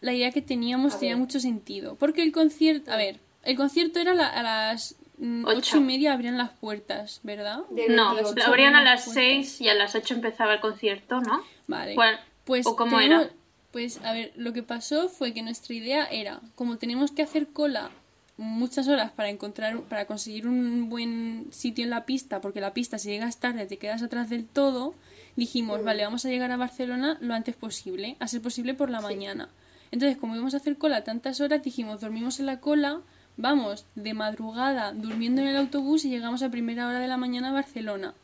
de la idea que teníamos A tenía ver. mucho sentido. Porque el concierto, a ver, el concierto era la- a las mm, Ocho. ocho y media abrían las puertas, ¿verdad? Del No, 28. lo abrían a las. 6 y a las 8 empezaba el concierto, ¿no? Vale. ¿Cuál- Pues ¿O cómo tenemos- era? Pues a ver, lo que pasó fue que nuestra idea era, como tenemos que hacer cola muchas horas para encontrar, para conseguir un buen sitio en la pista, porque la pista si llegas tarde te quedas atrás del todo, dijimos, vale, vamos a llegar a Barcelona lo antes posible, a ser posible por la mañana. Entonces, como íbamos a hacer cola tantas horas, dijimos, dormimos en la cola, vamos de madrugada durmiendo en el autobús y llegamos a primera hora de la mañana a Barcelona.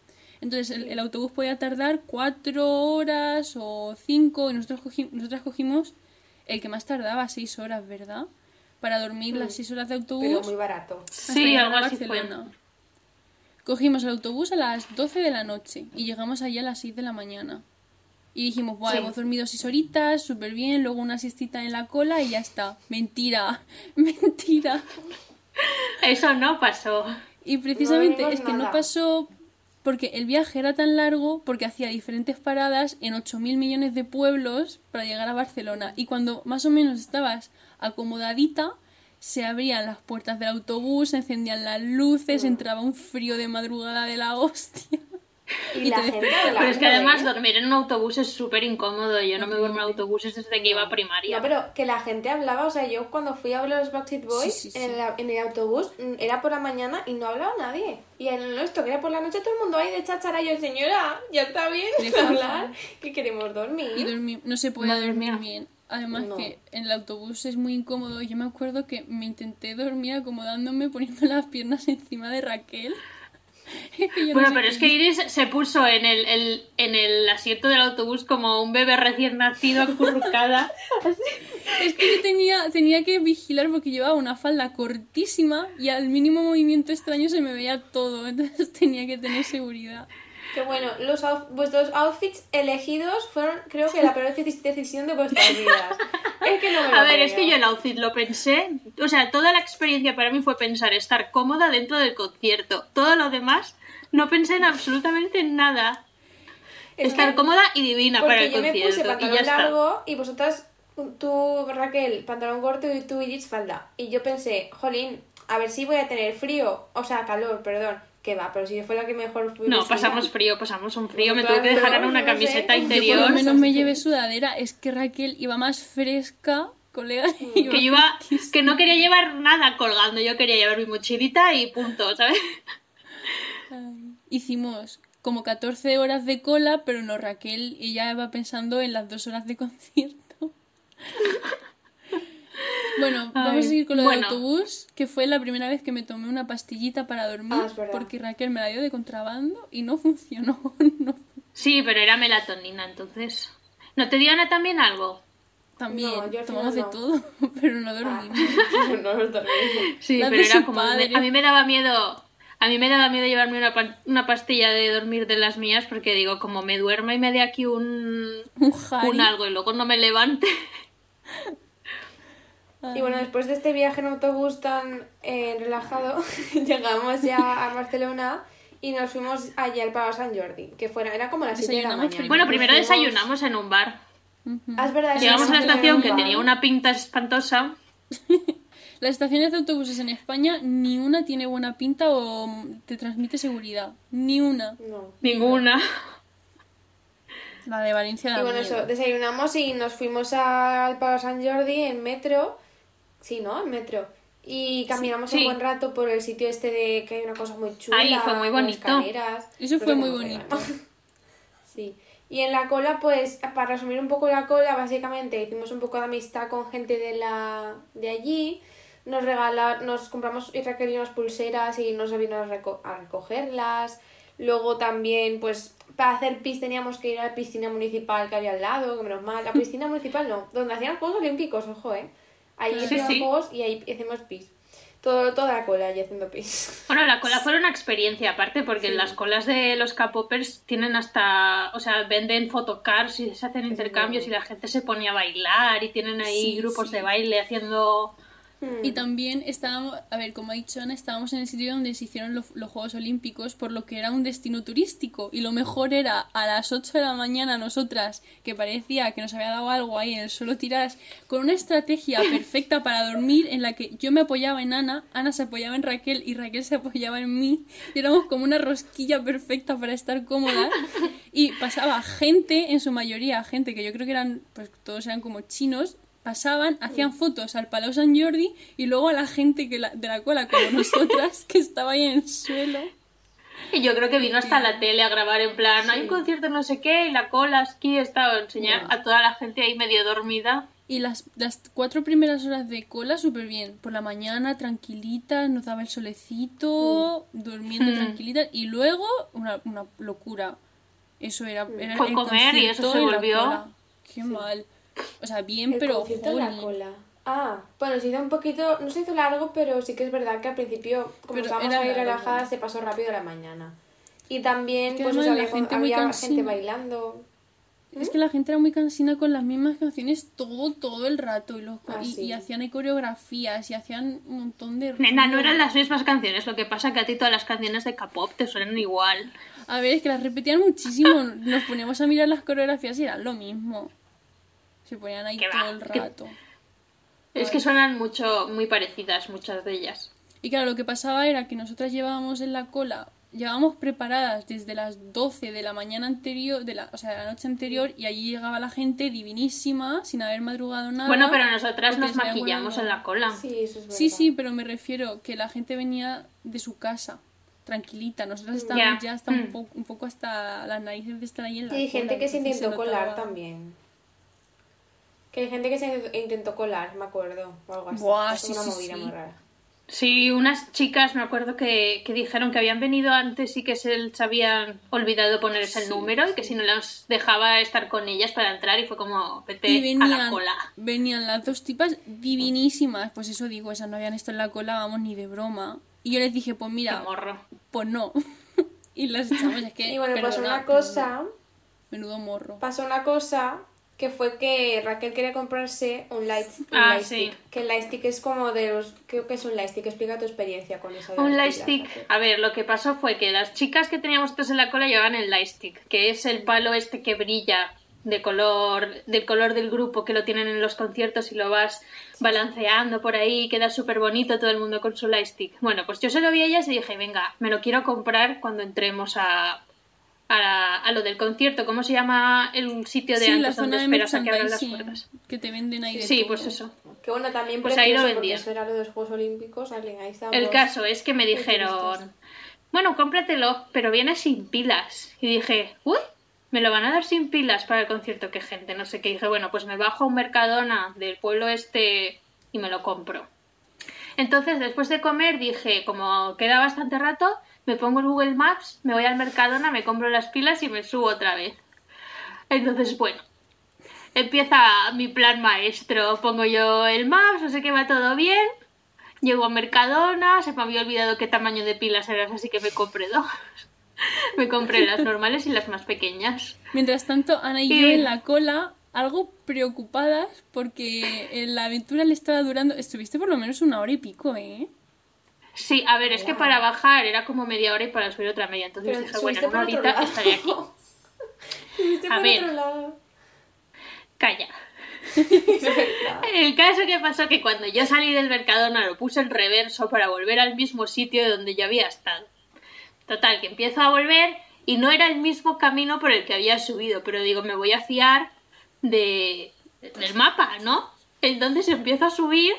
Entonces el, el autobús podía tardar cuatro horas o cinco y nosotros cogi- nosotras cogimos el que más tardaba, seis horas, ¿verdad? Para dormir las seis horas de autobús. Pero muy barato. Sí, algo a así fue. Cogimos el autobús a las 12 de la noche y llegamos allí a las 6 de la mañana. Y dijimos, Buah, Sí. hemos dormido 6 horitas, súper bien, luego una siestita en la cola y ya está. Mentira, <laughs> mentira. Eso no pasó. Y precisamente es que nada. no pasó porque el viaje era tan largo porque hacía diferentes paradas en 8.000 millones de pueblos para llegar a Barcelona. Y cuando más o menos estabas acomodadita, se abrían las puertas del autobús, se encendían las luces, entraba un frío de madrugada de la hostia. Y, Y la te gente Pero es que además ¿eh? dormir en un autobús es súper incómodo. Yo no me duermo en autobuses desde que iba a primaria. No, pero que la gente hablaba, o sea, yo cuando fui a ver a los Backstreet Boys Sí, sí, sí. En, el, en el autobús, mm, era por la mañana y no hablaba nadie. Y en el nuestro, que era por la noche, todo el mundo ahí de cháchara. Y yo, señora, ya está bien <laughs> <laughs> hablar, que queremos dormir. Y dormir, no se puede Madre dormir mía. bien. Además No. que en el autobús es muy incómodo. Yo me acuerdo que me intenté dormir acomodándome poniendo las piernas encima de Raquel. <laughs> No Bueno, pero es que Iris se puso en el, el- en el asiento del autobús como un bebé recién nacido acurrucada. <laughs> Es que yo tenía, tenía que vigilar porque llevaba una falda cortísima y al mínimo movimiento extraño se me veía todo. <laughs> Entonces tenía que tener seguridad. Que bueno, los vuestros outfits elegidos fueron, creo que, la peor deci- decisión de vuestras vidas. Es que no me lo A ver, es creo. que yo el outfit lo pensé. O sea, toda la experiencia para mí fue pensar estar cómoda dentro del concierto. Todo lo demás no pensé en absolutamente nada. Es estar que- cómoda y divina para Porque el yo me concierto. puse y pantalón está. largo y vosotras, tú Raquel, pantalón corto y tú Iris falda. Y yo pensé, jolín, a ver si voy a tener frío, o sea, calor, perdón. Que va, pero si yo fue la que mejor fui. No, vestida. pasamos frío, pasamos un frío. Me Nosotras tuve que dejar en una no sé. camiseta Yo por lo Por interior. lo menos me que- llevé sudadera. Es que Raquel iba más fresca, colega. Que yo iba, que no quería llevar nada colgando, yo quería llevar mi mochilita y punto, ¿sabes? Ay, Hicimos como 14 horas de cola, pero no, Raquel ella iba pensando en las dos horas de concierto. <laughs> bueno, <laughs> vamos a seguir con lo del autobús, que fue la primera vez que me tomé una pastillita para dormir, Ah, porque Raquel me la dio de contrabando y no funcionó. <laughs> no. Sí, pero era melatonina, entonces. ¿No te dio Ana también algo? También No, tomamos de todo, <laughs> pero no Ah, dormimos. no os dormís. Sí, pero era como. padre. A mí me daba miedo. A mí me daba miedo llevarme una, pa- una pastilla de dormir de las mías porque digo, como me duerma y me dé aquí un, Un un algo y luego no me levante. Y bueno, después de este viaje en autobús tan eh, relajado, <laughs> llegamos ya a Barcelona y nos fuimos allí al Palau Sant Jordi, que fuera, era como las 7 de la mañana. Bueno, primero fuimos- desayunamos en un bar. Ujú. Ah, es verdad, sí, Llegamos a la estación que tenía bar. una pinta espantosa. <laughs> Las estaciones de autobuses en España ni una tiene buena pinta o te transmite seguridad. Ni una. No. Ninguna. La de Valencia Y bueno, miedo. eso, desayunamos y nos fuimos al Palo San Jordi en metro. Sí, ¿no? En metro. Y caminamos Sí. un buen rato por el sitio este de que hay una cosa muy chula. Ahí fue muy bonito. escaleras. Eso fue muy bonito. ¿no? <laughs> Sí. Y en la cola, pues, para resumir un poco la cola, básicamente hicimos un poco de amistad con gente de la de allí. Nos regala, nos compramos y unas pulseras y nos vino a, reco- a recogerlas. Luego también, pues, para hacer pis teníamos que ir a la piscina municipal que había al lado, que menos mal. La <laughs> piscina municipal no, donde hacían los Juegos Olímpicos, ojo, eh. Ahí Sí, hacían sí. y ahí hacemos pis. Todo, toda la cola allí haciendo pis. <laughs> Bueno, la cola fue una experiencia aparte, porque las colas de los K-popers tienen hasta, o sea, venden photocars y se hacen intercambios y la gente se pone a bailar y tienen ahí Sí, grupos sí. de baile haciendo... Y también estábamos, a ver, como ha dicho Ana, estábamos en el sitio donde se hicieron los, los Juegos Olímpicos, por lo que era un destino turístico. Y lo mejor era a las 8 de la mañana nosotras, que parecía que nos había dado algo ahí en el suelo tiradas, con una estrategia <laughs> perfecta para dormir en la que yo me apoyaba en Ana, Ana se apoyaba en Raquel y Raquel se apoyaba en mí. Y éramos como una rosquilla perfecta para estar cómodas. <laughs> Y pasaba gente, en su mayoría, gente que yo creo que eran, pues todos eran como chinos, pasaban, hacían fotos al Palau San Jordi y luego a la gente que la- de la cola, como <laughs> nosotras, que estaba ahí en el suelo. Y yo creo que vino hasta la tele a grabar en plan, hay un concierto no sé qué, y la cola aquí estaba enseñar a toda la gente ahí medio dormida. Y las, las cuatro primeras horas de cola súper bien. Por la mañana, tranquilita, nos daba el solecito, durmiendo Hmm. tranquilita. Y luego, una, una locura. Eso era, era Fue el comer y eso se volvió-. Qué mal. O sea, bien, El pero concierto en la jolín. cola. Ah, bueno, se hizo un poquito, no se hizo largo, pero sí que es verdad que al principio, como Pero estábamos era ahí relajadas, se pasó rápido la mañana. Y también, Es que pues, además o sea, la había, gente había gente bailando. Es que la gente era muy cansina con las mismas canciones todo, todo el rato. Y, los, Ah, y, sí. y hacían ahí coreografías y hacían un montón de... Nena, no eran las mismas canciones, lo que pasa que a ti todas las canciones de K-pop te suenan igual. A ver, es que las repetían muchísimo. Nos poníamos a mirar las coreografías y eran lo mismo. Se ponían ahí va, todo el rato. Es que suenan mucho, muy parecidas muchas de ellas. Y claro, lo que pasaba era que nosotras llevábamos en la cola, llevábamos preparadas desde las 12 de la mañana anterior, de la, o sea, de la noche anterior, y allí llegaba la gente divinísima, sin haber madrugado nada. Bueno, pero nosotras nos maquillamos en la cola. Sí, eso es verdad. Sí, sí, pero me refiero que la gente venía de su casa, tranquilita. Nosotras estábamos Ya. ya hasta un, Mm. po- un poco hasta las narices de estar ahí en la Y hay gente que se intentó colar también. Que hay gente que se intentó colar, me acuerdo, o algo así. Buah, sí, una sí, movida sí. muy rara. Sí, unas chicas me acuerdo que, que dijeron que habían venido antes y que se les habían olvidado ponerse el número y que si no los dejaba estar con ellas para entrar y fue como vete Y a la venían, cola. venían las dos tipas divinísimas. Pues eso digo, esas no habían estado en la cola, vamos, ni de broma. Y yo les dije, pues mira, morro. pues no. <laughs> y las echamos, es que. Y bueno, pasó una cosa, Menudo morro. pasó una cosa que fue que Raquel quería comprarse un light, un Ah, lightstick. sí. Que el lightstick es como de los... Creo que es un lightstick. Explica tu experiencia con eso. Un lightstick. A ver, lo que pasó fue que las chicas que teníamos todas en la cola llevaban el lightstick, que es el palo este que brilla de color del color del grupo que lo tienen en los conciertos y lo vas balanceando por ahí, queda súper bonito todo el mundo con su lightstick. Bueno, pues yo se lo vi a ellas y dije, venga, me lo quiero comprar cuando entremos a, a, a lo del concierto. ¿Cómo se llama el sitio de Sí, la antes donde esperas a que abran las puertas? que te venden ahí de Sí, todo. pues eso. Que bueno, también Pues ahí lo vendían. eso era lo de los Juegos Olímpicos. Alguien ahí estábamos... El caso es que me dijeron, bueno, cómpratelo, pero viene sin pilas. Y dije, uy, me lo van a dar sin pilas para el concierto, qué gente, no sé qué. dije, bueno, pues me bajo a un Mercadona del pueblo este y me lo compro. Entonces, después de comer, dije, como queda bastante rato, me pongo el Google Maps, me voy al Mercadona, me compro las pilas y me subo otra vez. Entonces, bueno, empieza mi plan maestro. Pongo yo el Maps, no sé qué, va todo bien. Llego a Mercadona, se me había olvidado qué tamaño de pilas eran, así que me compré dos. <laughs> me compré las <laughs> normales y las más pequeñas. Mientras tanto, Ana y Sí. yo en la cola, algo preocupadas porque la aventura le estaba durando. Estuviste por lo menos una hora y pico, ¿eh? Sí, a ver, es que para bajar era como media hora y para subir otra media. Entonces Pero dije, bueno, en una horita lado. estaré aquí. <laughs> A ver. otro lado. Calla. <laughs> El caso que pasó que cuando yo salí del Mercadona lo puse en reverso para volver al mismo sitio donde yo había estado. Total, que empiezo a volver Y no era el mismo camino por el que había subido, pero digo, me voy a fiar de, del mapa, ¿no? Entonces empiezo a subir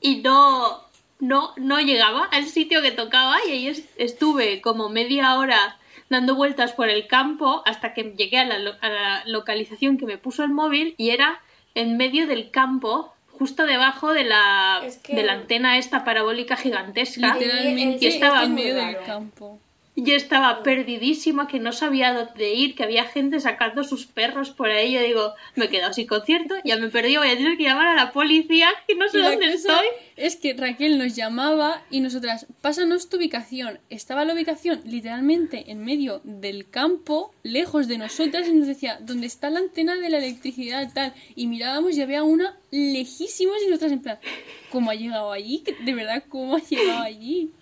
y no, no, no llegaba al sitio que tocaba y ahí es- estuve como media hora dando vueltas por el campo hasta que llegué a la, lo- a la localización que me puso el móvil y era en medio del campo, justo debajo de la, Es que- de la antena esta parabólica gigantesca. Literalmente y estaba en medio del campo. Yo estaba perdidísima, que no sabía dónde ir, que había gente sacando sus perros por ahí. Yo digo, me he quedado sin concierto, ya me perdí, voy a tener que llamar a la policía, que no sé dónde cosa estoy. Es que Raquel nos llamaba y nosotras, pásanos tu ubicación. Estaba la ubicación literalmente en medio del campo, lejos de nosotras, y nos decía, ¿dónde está la antena de la electricidad? Tal. Y mirábamos y había una lejísimos y nosotras en plan, ¿cómo ha llegado allí? De verdad, ¿cómo ha llegado allí?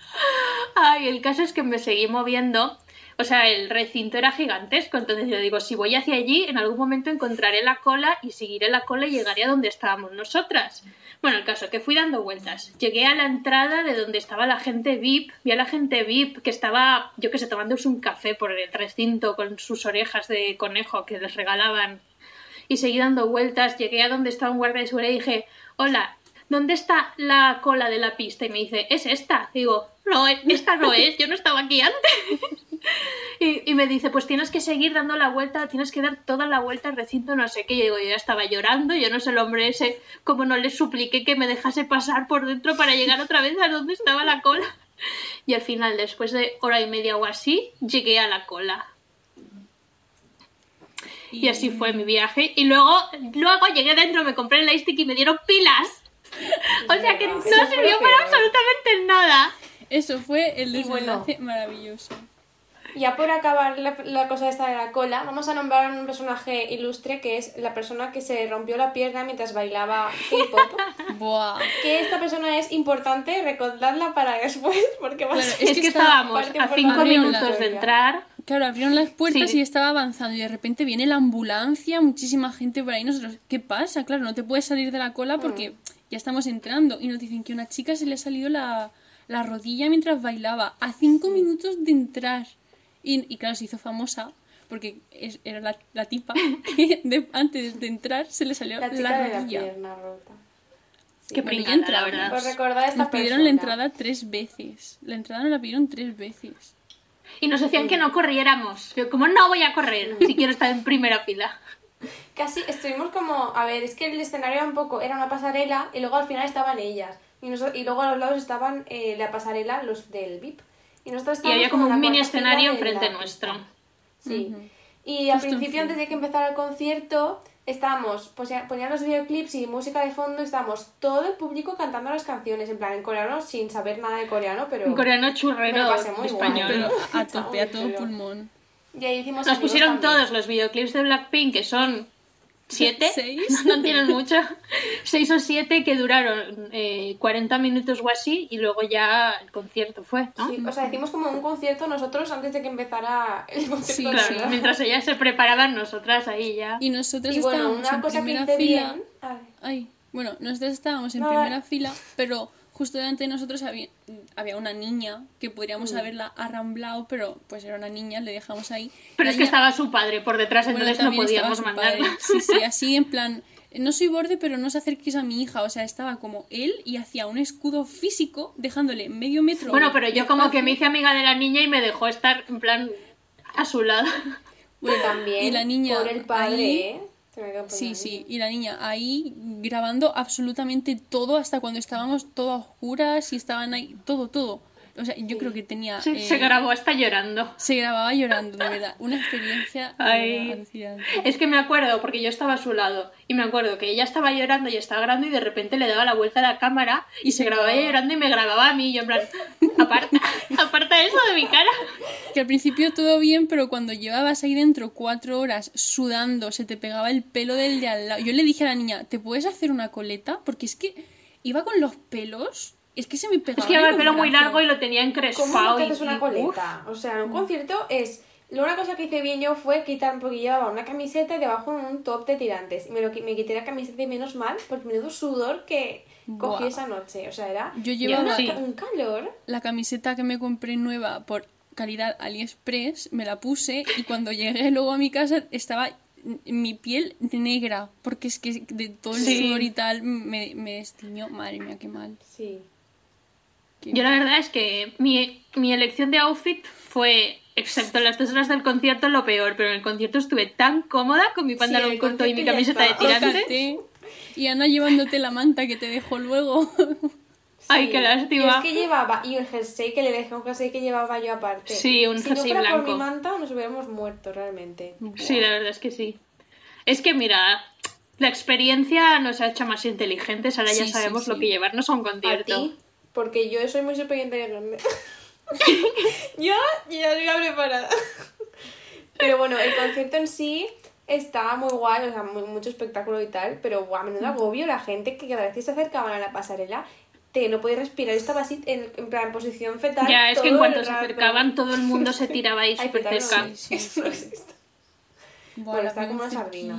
Ay, el caso es que me seguí moviendo. O sea, el recinto era gigantesco, entonces yo digo, si voy hacia allí, en algún momento encontraré la cola y seguiré la cola y llegaré a donde estábamos nosotras. Bueno, el caso que fui dando vueltas. Llegué a la entrada de donde estaba la gente VIP. Vi a la gente VIP que estaba, yo que sé, tomándose un café por el recinto con sus orejas de conejo que les regalaban. Y seguí dando vueltas. Llegué a donde estaba un guardia de seguridad y dije, hola, ¿dónde está la cola de la pista? Y me dice, es esta. Digo, no, esta no es, yo no estaba aquí antes. <laughs> Y, y me dice, pues tienes que seguir dando la vuelta, tienes que dar toda la vuelta al recinto, no sé qué. Y digo, yo ya estaba llorando, yo no sé el hombre ese, como no le supliqué que me dejase pasar por dentro para llegar otra vez a donde estaba la cola. <laughs> Y al final, después de hora y media o así, llegué a la cola. Y así fue mi viaje. Y luego, luego llegué dentro, me compré el lightstick y me dieron pilas. <laughs> O sea que no sirvió para absolutamente nada. Eso fue el Y bueno. desenlace maravilloso. Ya por acabar la, la cosa esta de la cola, vamos a nombrar a un personaje ilustre que es la persona que se rompió la pierna mientras bailaba K-pop. <laughs> Buah. que esta persona es importante, recordadla para después, porque va a Claro, ser Es Es que estábamos a cinco minutos de entrar. Claro, abrieron las puertas Sí. y estaba avanzando y de repente viene la ambulancia, muchísima gente por ahí. Nosotros, ¿qué pasa? Claro, no te puedes salir de la cola porque ya estamos entrando. Y nos dicen que a una chica se le ha salido la, la rodilla mientras bailaba a cinco minutos de entrar. Y, y claro, se hizo famosa porque es- era la, la tipa <laughs> que de- antes de entrar se le salió la la, chica de la rodilla. pierna rota. Sí. Qué Bueno, pringada, la. Pues recordad esta Nos pidieron persona. la entrada tres veces. La entrada nos la pidieron tres veces. Y nos decían que no corriéramos. Yo, como no voy a correr si quiero estar en primera fila. <laughs> Casi estuvimos como, a ver, es que el escenario era un poco, era una pasarela y luego al final estaban ellas. Y, y luego a los lados estaban eh, la pasarela, los del VIP. Y nosotros Y había como en un mini escenario enfrente la nuestro. Sí. Y al Justo principio, antes de que empezara el concierto, estábamos, pues ya- ponían los videoclips y música de fondo, estábamos todo el público cantando las canciones, en plan en coreano, sin saber nada de coreano, pero... Un coreano churrero español. guay. <laughs> Pero a tope, a todo pulmón. Y ahí hicimos Nos pusieron también. todos los videoclips de Blackpink, que son siete, <laughs> ¿Seis? <laughs> no tienen mucho, seis o siete que duraron eh, 40 minutos o así y luego ya el concierto fue, ¿no? Sí, o sea, hicimos como un concierto nosotros antes de que empezara el concierto. Sí, Claro, mientras ellas se preparaban, nosotras ahí ya. Y nosotros Y bueno, estábamos una en cosa que primera fila. bien... Ay, Ay, bueno, nosotros estábamos en No, primera vale. fila, pero justo delante de nosotros había, había una niña que Mm. podríamos haberla arramblado, pero pues era una niña, le dejamos ahí. Pero La es que estaba su padre por detrás, bueno, entonces no también estaba podíamos su mandarla. padre. Sí, sí, <laughs> así en plan, no soy borde, pero no os acerquéis a mi hija. O sea, estaba como él y hacía un escudo físico, dejándole medio metro. Bueno, pero yo como que me hice amiga de la niña y me dejó estar en plan a su lado. que también, y la niña por el padre, ahí- Sí, sí, y la niña ahí grabando absolutamente todo hasta cuando estábamos todas oscuras y estaban ahí, todo, todo. O sea, yo creo que tenía... Se, eh, se grabó hasta llorando. se grababa llorando, de verdad. Una experiencia Ay. Es que me acuerdo, porque yo estaba a su lado, y me acuerdo que ella estaba llorando y estaba grabando y de repente le daba la vuelta a la cámara y se grababa ella llorando y me grababa a mí. Y yo en plan, aparta, <laughs> aparta eso de mi cara. Que al principio todo bien, pero cuando llevabas ahí dentro cuatro horas sudando, se te pegaba el pelo del de al lado. Yo le dije a la niña, ¿te puedes hacer una coleta? Porque es que iba con los pelos, es que se me pegaba. Es que llevaba el pelo muy largo y lo tenía encrespado. ¿Cómo no te una coleta? O sea, en un concierto es... La una cosa que hice bien yo fue quitar, porque llevaba una camiseta y debajo un top de tirantes. Y me, lo, me quité la camiseta y menos mal, por menudo sudor que cogí Buah. esa noche. O sea, era, Yo era llevaba- una Sí. un calor. La camiseta que me compré nueva por calidad AliExpress, me la puse y cuando llegué luego a mi casa estaba mi piel negra, porque es que de todo el Sí. sudor y tal me, me destiñó. Madre mía, qué mal. Sí. Yo la verdad es que mi, mi elección de outfit fue, excepto las dos horas del concierto, lo peor, pero en el concierto estuve tan cómoda con mi pantalón corto y mi camiseta de tirantes. Y Ana llevándote la manta que te dejó luego. <laughs> Ay, qué Y lástima. es que llevaba, y el jersey que le dejé, un jersey que llevaba yo aparte. Sí, un si jersey no fuera por blanco. mi manta, nos hubiéramos muerto realmente. Sí, la verdad es que sí. Es que mira, la experiencia nos ha hecho más inteligentes, ahora ya Sí, sí, sabemos lo que llevarnos a un A concierto. ti, porque yo soy muy súper inteligente. <laughs> yo ya estoy preparada. pero bueno, el concierto en sí estaba muy guay, o sea, muy- mucho espectáculo y tal, pero guau, menudo agobio la gente que cada vez que se acercaban a la pasarela te no podías respirar, estaba así en, en plan en posición fetal. Ya, es que en cuanto se rato. acercaban todo el mundo se <laughs> tiraba ahí súper no, cerca. Sí, sí, Bueno, está como una sardina.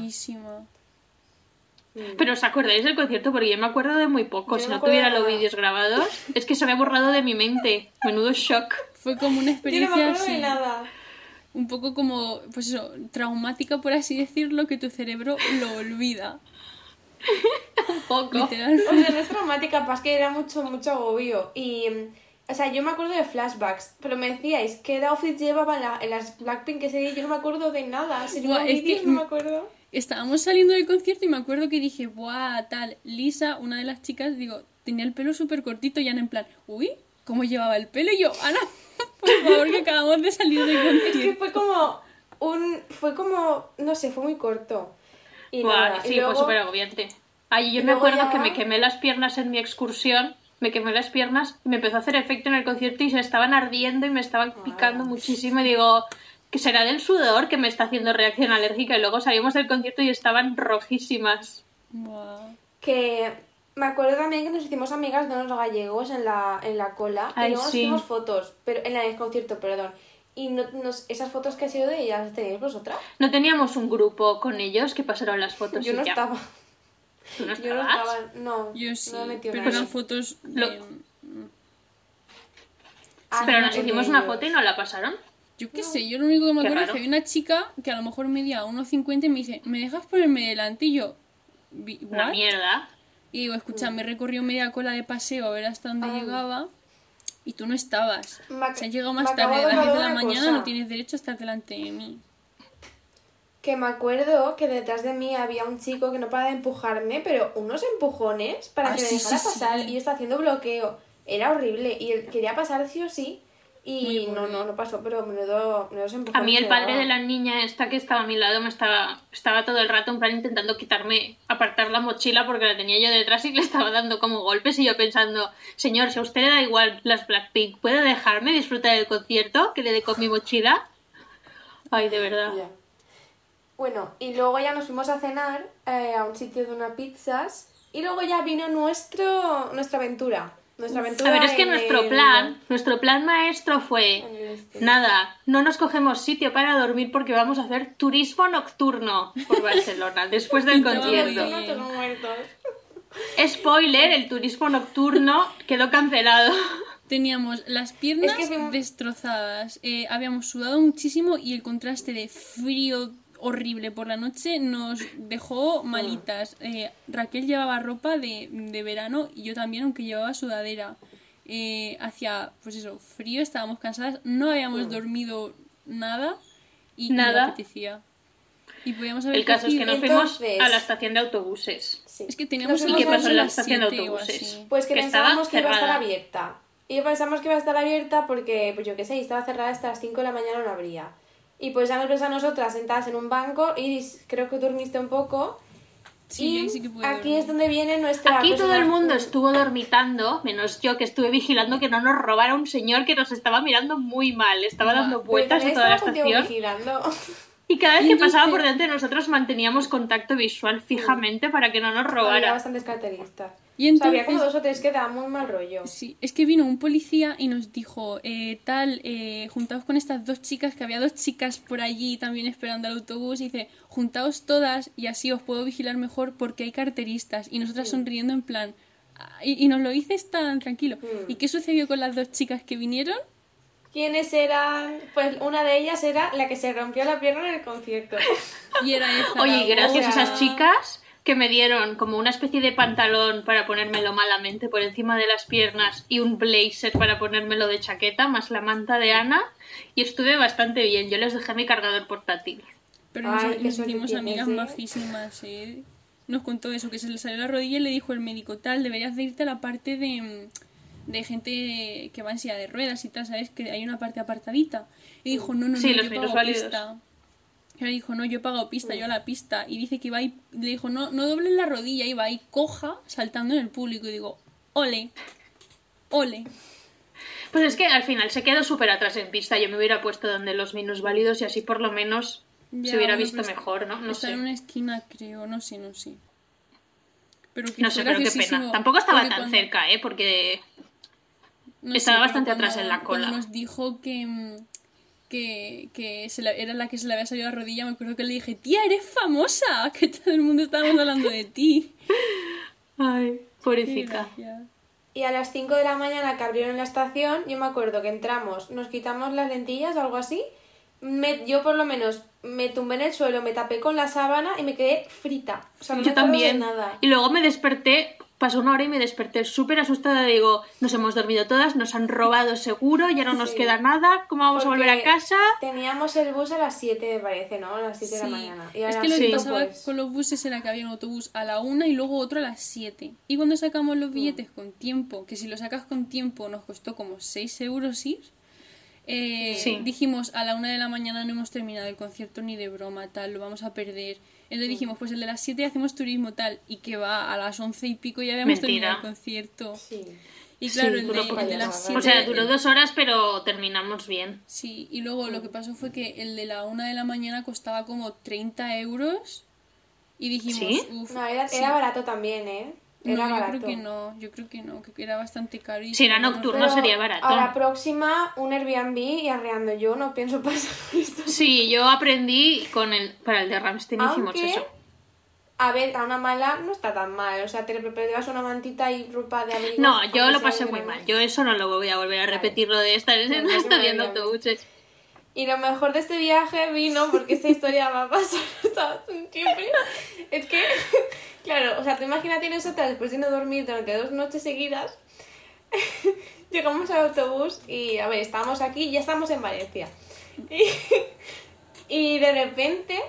Pero ¿os acordáis del concierto? Porque yo me acuerdo de muy poco. Yo si no me tuviera los vídeos grabados, es que se había borrado de mi mente. Menudo shock. Fue como una Yo no experiencia me acuerdo así. de nada. Un poco como, pues eso, traumática por así decirlo, que tu cerebro lo olvida. Un poco. Literalmente. O sea, no es traumática, pasa que era mucho, mucho agobio. Y, o sea, yo me acuerdo de flashbacks, pero me decíais qué outfit llevaba en, la- en las Blackpink ese día. Yo no me acuerdo de nada. Si yo Buah, no es que- no me acuerdo. Estábamos saliendo del concierto y me acuerdo que dije, buah, tal, Lisa, una de las chicas, digo, tenía el pelo súper cortito y Ana en plan, uy, ¿cómo llevaba el pelo? Y yo, Ana, por favor, que acabamos de salir del <laughs> Es que concierto. fue como un. Fue como. No sé, fue muy corto. Y Buah, nada, y sí, luego- fue súper agobiante. Ay, yo y me acuerdo ya- que me quemé las piernas en mi excursión. Me quemé las piernas y me empezó a hacer efecto en el concierto y se estaban ardiendo y me estaban picando muchísimo. Y digo, que será del sudor que me está haciendo reacción alérgica. Y luego salimos del concierto y estaban rojísimas. Buah. Que me acuerdo también que nos hicimos amigas de unos gallegos en la, en la cola. Ay, y luego nos hicimos fotos, pero en el concierto, perdón. Y no, nos- esas fotos que ha sido de ellas, ¿las tenéis vosotras? No teníamos un grupo con ellos que pasaron las fotos Yo y no ya. estaba. ¿Tú no Yo no estabas? estaba. No, Yo sí, no me pero eran fotos Lo-. Ah, Pero no, nos hicimos una foto y no la pasaron. Yo qué sé, yo lo único que me acuerdo es que había una chica que a lo mejor medía 1,50 y me dice, ¿me dejas ponerme delante? Y yo, "Vi- Una ¿what?". mierda. Y digo, escucha, me recorrió media cola de paseo a ver hasta dónde Ah. llegaba y tú no estabas. Se han llegado más tarde, de a las 10 de la mañana, cosa. no tienes derecho a estar delante de mí. Que me acuerdo que detrás de mí había un chico que no para de empujarme, pero unos empujones para Ah, que me dejara sí, pasar sí. y yo estaba haciendo bloqueo. Era horrible y él quería pasar sí o sí. Y no, no, no pasó, pero menudo, menudos A empujones. mí el padre de la niña esta que estaba a mi lado me estaba, estaba todo el rato en plan intentando quitarme, apartar la mochila porque la tenía yo detrás y le estaba dando como golpes y yo pensando, señor, si a usted le da igual las Blackpink, ¿puede dejarme disfrutar del concierto que le dé con mi mochila? Ay, de verdad. Bueno, y luego ya nos fuimos a cenar eh, a un sitio de unas pizzas y luego ya vino nuestro nuestra aventura. Nuestra aventura A ver, es que en nuestro el- plan, nuestro plan maestro fue, este. nada, no nos cogemos sitio para dormir porque vamos a hacer turismo nocturno por <laughs> Barcelona después del concierto. Spoiler, el turismo nocturno quedó cancelado. <laughs> Teníamos las piernas Es que fuimos- destrozadas, eh, habíamos sudado muchísimo y el contraste de frío horrible por la noche nos dejó malitas. Eh, Raquel llevaba ropa de, de verano y yo también, aunque llevaba sudadera. Eh, hacía, pues eso, frío, estábamos cansadas, no habíamos dormido nada y no Nada. apetecía. Y podíamos haber El caso es que nos fuimos a la estación de autobuses. Sí. Es que teníamos ¿Y qué pasó en la las estación de autobuses? Pues que, que pensábamos que iba a estar abierta. Y pensamos que iba a estar abierta porque, pues yo qué sé, estaba cerrada hasta las 5 de la mañana no abría. Y pues ya nos ves a nosotras sentadas en un banco. Iris, creo que dormiste un poco. Sí, y sí que pude aquí dormir. es donde viene nuestra... Aquí todo el mundo estuvo dormitando, menos yo que estuve vigilando que no nos robara un señor que nos estaba mirando muy mal. Estaba Buah, dando vueltas también en toda la estación. vigilando. <laughs> Y cada vez que pasaba entonces- por delante de nosotros manteníamos contacto visual fijamente para que no nos Había robara. bastantes carteristas. Y O sea, había como entonces- dos o tres que daban muy mal rollo. Sí, es que vino un policía y nos dijo, eh, tal, eh, juntaos con estas dos chicas, que había dos chicas por allí también esperando al autobús, y dice, juntaos todas y así os puedo vigilar mejor porque hay carteristas. Y nosotras sonriendo en plan, "Ah", y, y nos lo dices tan tranquilo. Mm. ¿Y qué sucedió con las dos chicas que vinieron? Quiénes eran. Pues una de ellas era la que se rompió la pierna en el concierto. Y era esa. Oye, gracias a esas chicas que me dieron como una especie de pantalón para ponérmelo malamente por encima de las piernas y un blazer para ponérmelo de chaqueta, más la manta de Ana, y estuve bastante bien. Yo les dejé mi cargador portátil. Pero nos, Ay, nos hicimos tienes, amigas ¿eh? majísimas, ¿eh? Nos contó eso, que se le salió la rodilla y le dijo el médico, tal, deberías de irte a la parte de, mm, de gente que va en silla de ruedas y tal, ¿sabes? Que hay una parte apartadita. Y dijo, no, no, Sí, no, los yo pago válidos. pista. Y le dijo, no, yo he pagado pista, yo a la pista. Y dice que iba ahí, le dijo, no, no dobles la rodilla, iba ahí coja, saltando en el público. Y digo, ole, ole. Pues es que al final se quedó súper atrás en pista. Yo me hubiera puesto donde los minusválidos y así por lo menos Ya, se hubiera visto pues mejor, ¿no? No está sé. en una esquina, creo, no sé, no sé. Pero que No sé, pero qué pena. Tampoco estaba tan cuando- cerca, ¿eh? Porque No Estaba bastante atrás en la cuando cola. nos dijo que, mm, que, que se la- era la que se le había salido la rodilla, me acuerdo que le dije, tía, eres famosa, <laughs> que todo el mundo estábamos <laughs> hablando de ti. Ay, pobrecita. Y a las 5 de la mañana que abrieron la estación, yo me acuerdo que entramos, nos quitamos las lentillas o algo así. Me- yo por lo menos me tumbé en el suelo, me tapé con la sábana y me quedé frita. O sea, no me Yo de también. nada. Y luego me desperté, pasó una hora y me desperté súper asustada. Digo, nos hemos dormido todas, nos han robado seguro, ya no nos Sí. queda nada, ¿cómo vamos a volver a casa? Teníamos el bus a las 7, me parece, ¿no? A las 7 de la mañana. Y Es que lo que Sí. pasaba pues, con los buses era que había un autobús a la una y luego otro a las 7. Y cuando sacamos Mm. los billetes con tiempo, que si lo sacas con tiempo nos costó como 6 euros ir, eh, Sí. dijimos a la una de la mañana no hemos terminado el concierto ni de broma, tal, lo vamos a perder. Entonces dijimos, pues el de las 7 hacemos turismo tal, y que va a las once y pico ya habíamos Mentira. terminado el concierto. Sí. Y claro, Sí, el, de, el de las Sí, O 7 sea, duró dos horas, pero terminamos bien. Sí, y luego lo que pasó fue que el de la una de la mañana costaba como 30 euros y dijimos, ¿Sí? uff, No, era, sí. era barato también, ¿eh? Era No, yo barato. creo que no, yo creo que no, que era bastante caro. Y Si era no, nocturno Pero sería barato. A la próxima, un Airbnb y arreando. Yo no pienso <laughs> pasar esto. Sí, yo aprendí con el para el de Ramstein hicimos Aunque, eso. a ver, a una mala no está tan mal. O sea, te llevas una mantita y ropa de abrigo. No, yo lo pasé muy mal. Yo eso no lo voy a volver a Vale. repetir lo de estar en <laughs> voy a- autobuses. Y lo mejor de este viaje vino, porque esta historia va a pasar <laughs> hasta siempre, es que, claro, o sea, tú imagínate nosotras después de no dormir durante dos noches seguidas, <laughs> llegamos al autobús y, a ver, estábamos aquí, ya estamos en Valencia. Y, y de repente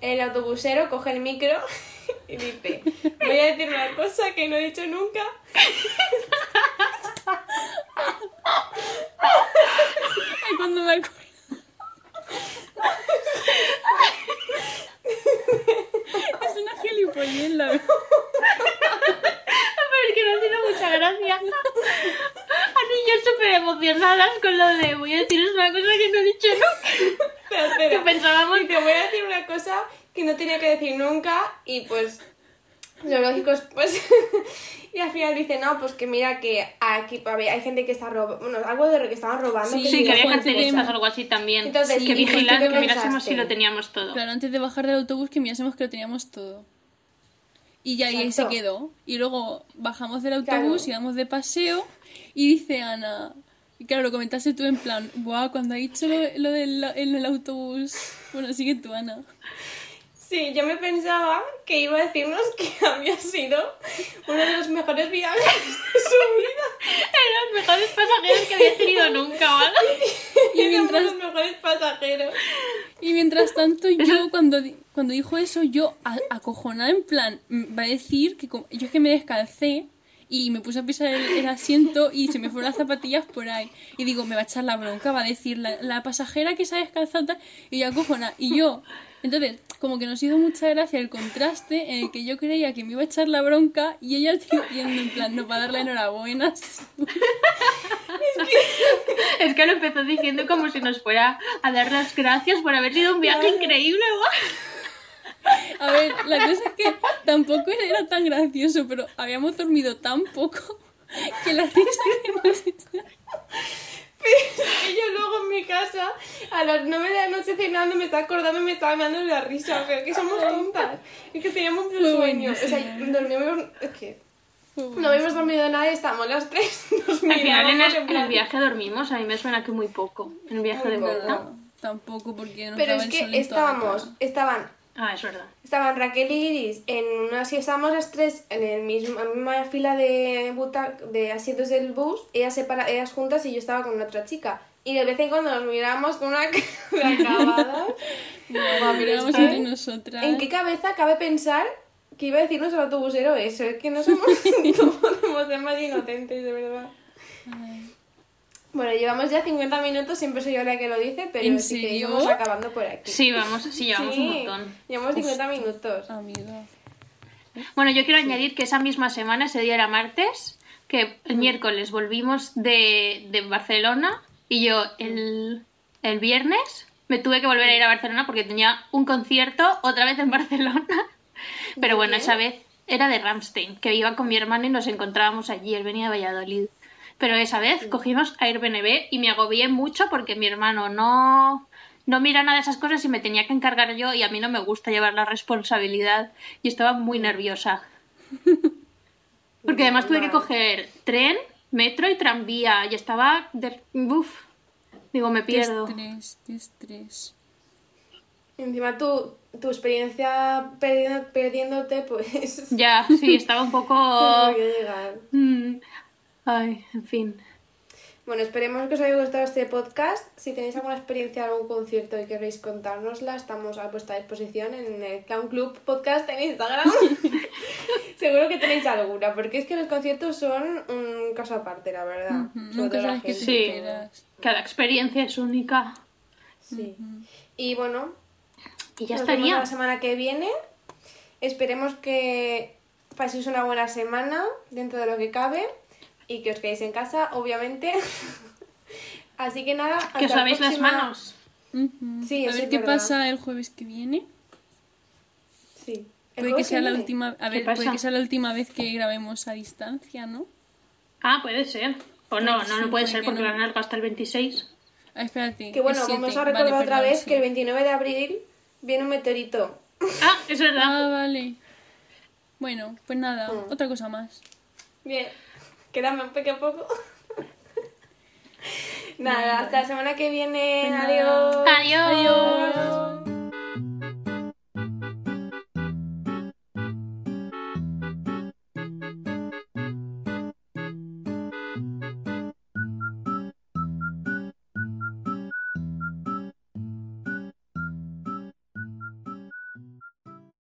el autobusero coge el micro <laughs> y dice, voy a decir una cosa que no he dicho nunca. <laughs> Ay, cuando me acuerdo. es una gilipollez, la verdad. Pero es que me ha sido mucha gracia. A niños súper emocionadas con lo de voy a deciros una cosa que no he dicho nunca. <laughs> Espera. Que pensábamos Y te voy a decir una cosa que no tenía que decir nunca y pues lo lógico es pues... <laughs> y al final dice, no, pues que mira que aquí hay gente que está robando, bueno, algo de que estaban robando. Sí, que Sí, que había cartelistas o algo así también. Entonces, que ¿y tú vigilan, qué que mirásemos si lo teníamos todo. Claro, antes de bajar del autobús que mirásemos que lo teníamos todo. Y ya ahí se quedó. Y luego bajamos del Claro. autobús, íbamos de paseo y dice Ana, y claro, lo comentaste tú en plan, guau, cuando ha dicho lo, lo del en el autobús, bueno, sigue tú Ana. Sí, yo me pensaba que iba a decirnos que <laughs> había sido uno de los mejores viajes de su vida. <laughs> Eran los mejores pasajeros que había tenido nunca, ¿vale? <laughs> Y mientras- los mejores pasajeros. Y mientras tanto, yo cuando, cuando dijo eso, yo a- acojonada en plan, mm, va a decir que como- yo es que me descalcé y me puse a pisar el, el asiento y se me fueron las zapatillas por ahí. Y digo, me va a echar la bronca, va a decir la, la pasajera que se ha descalzado tal", y yo acojona. Y yo, entonces, como que nos hizo mucha gracia el contraste en el que yo creía que me iba a echar la bronca y ella <laughs> diciendo en plan, no, para darle enhorabuena. <laughs> Es que lo empezó diciendo como si nos fuera a dar las gracias por haber sido un viaje increíble, ¿va? A ver, la cosa es que tampoco era tan gracioso, pero habíamos dormido tan poco que la risa que nos echaba- Y yo luego en mi casa, a las 9 de la noche cenando, me estaba acordando y me estaba dando la risa. O sea, que somos tontas. Y que teníamos un Fue sueño. O sea, dormíamos... Es que... No habíamos dormido nada y estábamos las tres. <laughs> Nos Al final en el, en el viaje dormimos, a mí me suena que muy poco. En el viaje Muy de vuelta. No, tampoco porque nos Pero es que estábamos, estaban, Ah, es verdad. estaban Raquel y Iris en una, si estábamos las tres en el mismo, en la misma fila de butac, de asientos del bus, ellas separa, ellas juntas y yo estaba con otra chica. Y de vez en cuando nos mirábamos con una <laughs> cara pero es <laughs> Mirábamos entre nosotras. ¿En qué cabeza cabe pensar que iba a decirnos el autobusero eso? Es que no <laughs> somos, no podemos ser más inocentes, de verdad. Ay. Bueno, llevamos ya 50 minutos, siempre soy yo la que lo dice, pero ¿En sí que íbamos acabando por aquí. Sí, vamos, sí, llevamos Sí, un montón. Llevamos 50 minutos. Amiga. Bueno, yo quiero añadir que esa misma semana, ese día era martes, que el miércoles volvimos de, de Barcelona y yo el, el viernes me tuve que volver a ir a Barcelona porque tenía un concierto otra vez en Barcelona. <laughs> Pero bueno, esa vez era de Ramstein, que iba con mi hermano y nos encontrábamos allí, él venía de Valladolid. Pero esa vez cogimos Airbnb y me agobié mucho porque mi hermano no, no mira nada de esas cosas y me tenía que encargar yo y a mí no me gusta llevar la responsabilidad y estaba muy nerviosa. <laughs> Porque además tuve que coger tren, metro y tranvía y estaba... De... Uf. Digo, me Qué pierdo. estrés, qué estrés. Y Encima tu, tu experiencia perdiendo- perdiéndote, pues... Ya, sí, estaba un poco... <laughs> llegar. Mm. Ay, en fin. Bueno, esperemos que os haya gustado este podcast. Si tenéis alguna experiencia en algún concierto y queréis contárnosla, estamos a vuestra disposición en el Clown Club Podcast en Instagram. <laughs> Seguro que tenéis alguna, porque es que los conciertos son un caso aparte, la verdad. Nunca todo la gente. Sí. Cada experiencia es única. Sí. Y bueno, Y ya nos vemos estaría. la semana que viene. Esperemos que paséis una buena semana dentro de lo que cabe y que os quedéis en casa, obviamente. <laughs> Así que nada, hasta Que os la lavéis las manos. Sí, a ver qué verdad. pasa el jueves que viene. Sí. ¿El Puede que sea la viene? última, a ¿Qué ver, puede que sea la última vez que grabemos a distancia, ¿no? Ah, puede ser. O no, no, sí, no puede puede ser que porque no. lo han alargado hasta el 26. Ah, espérate. Que bueno, vamos a Vale, recordar otra perdón, vez sí. que el 29 de abril viene un meteorito. Ah, es verdad. Ah, vale. Bueno, pues nada, Mm. otra cosa más. Bien, quédame un pequeño poco. <laughs> Nada, hasta la semana que viene. Pues. Adiós. Adiós. Adiós.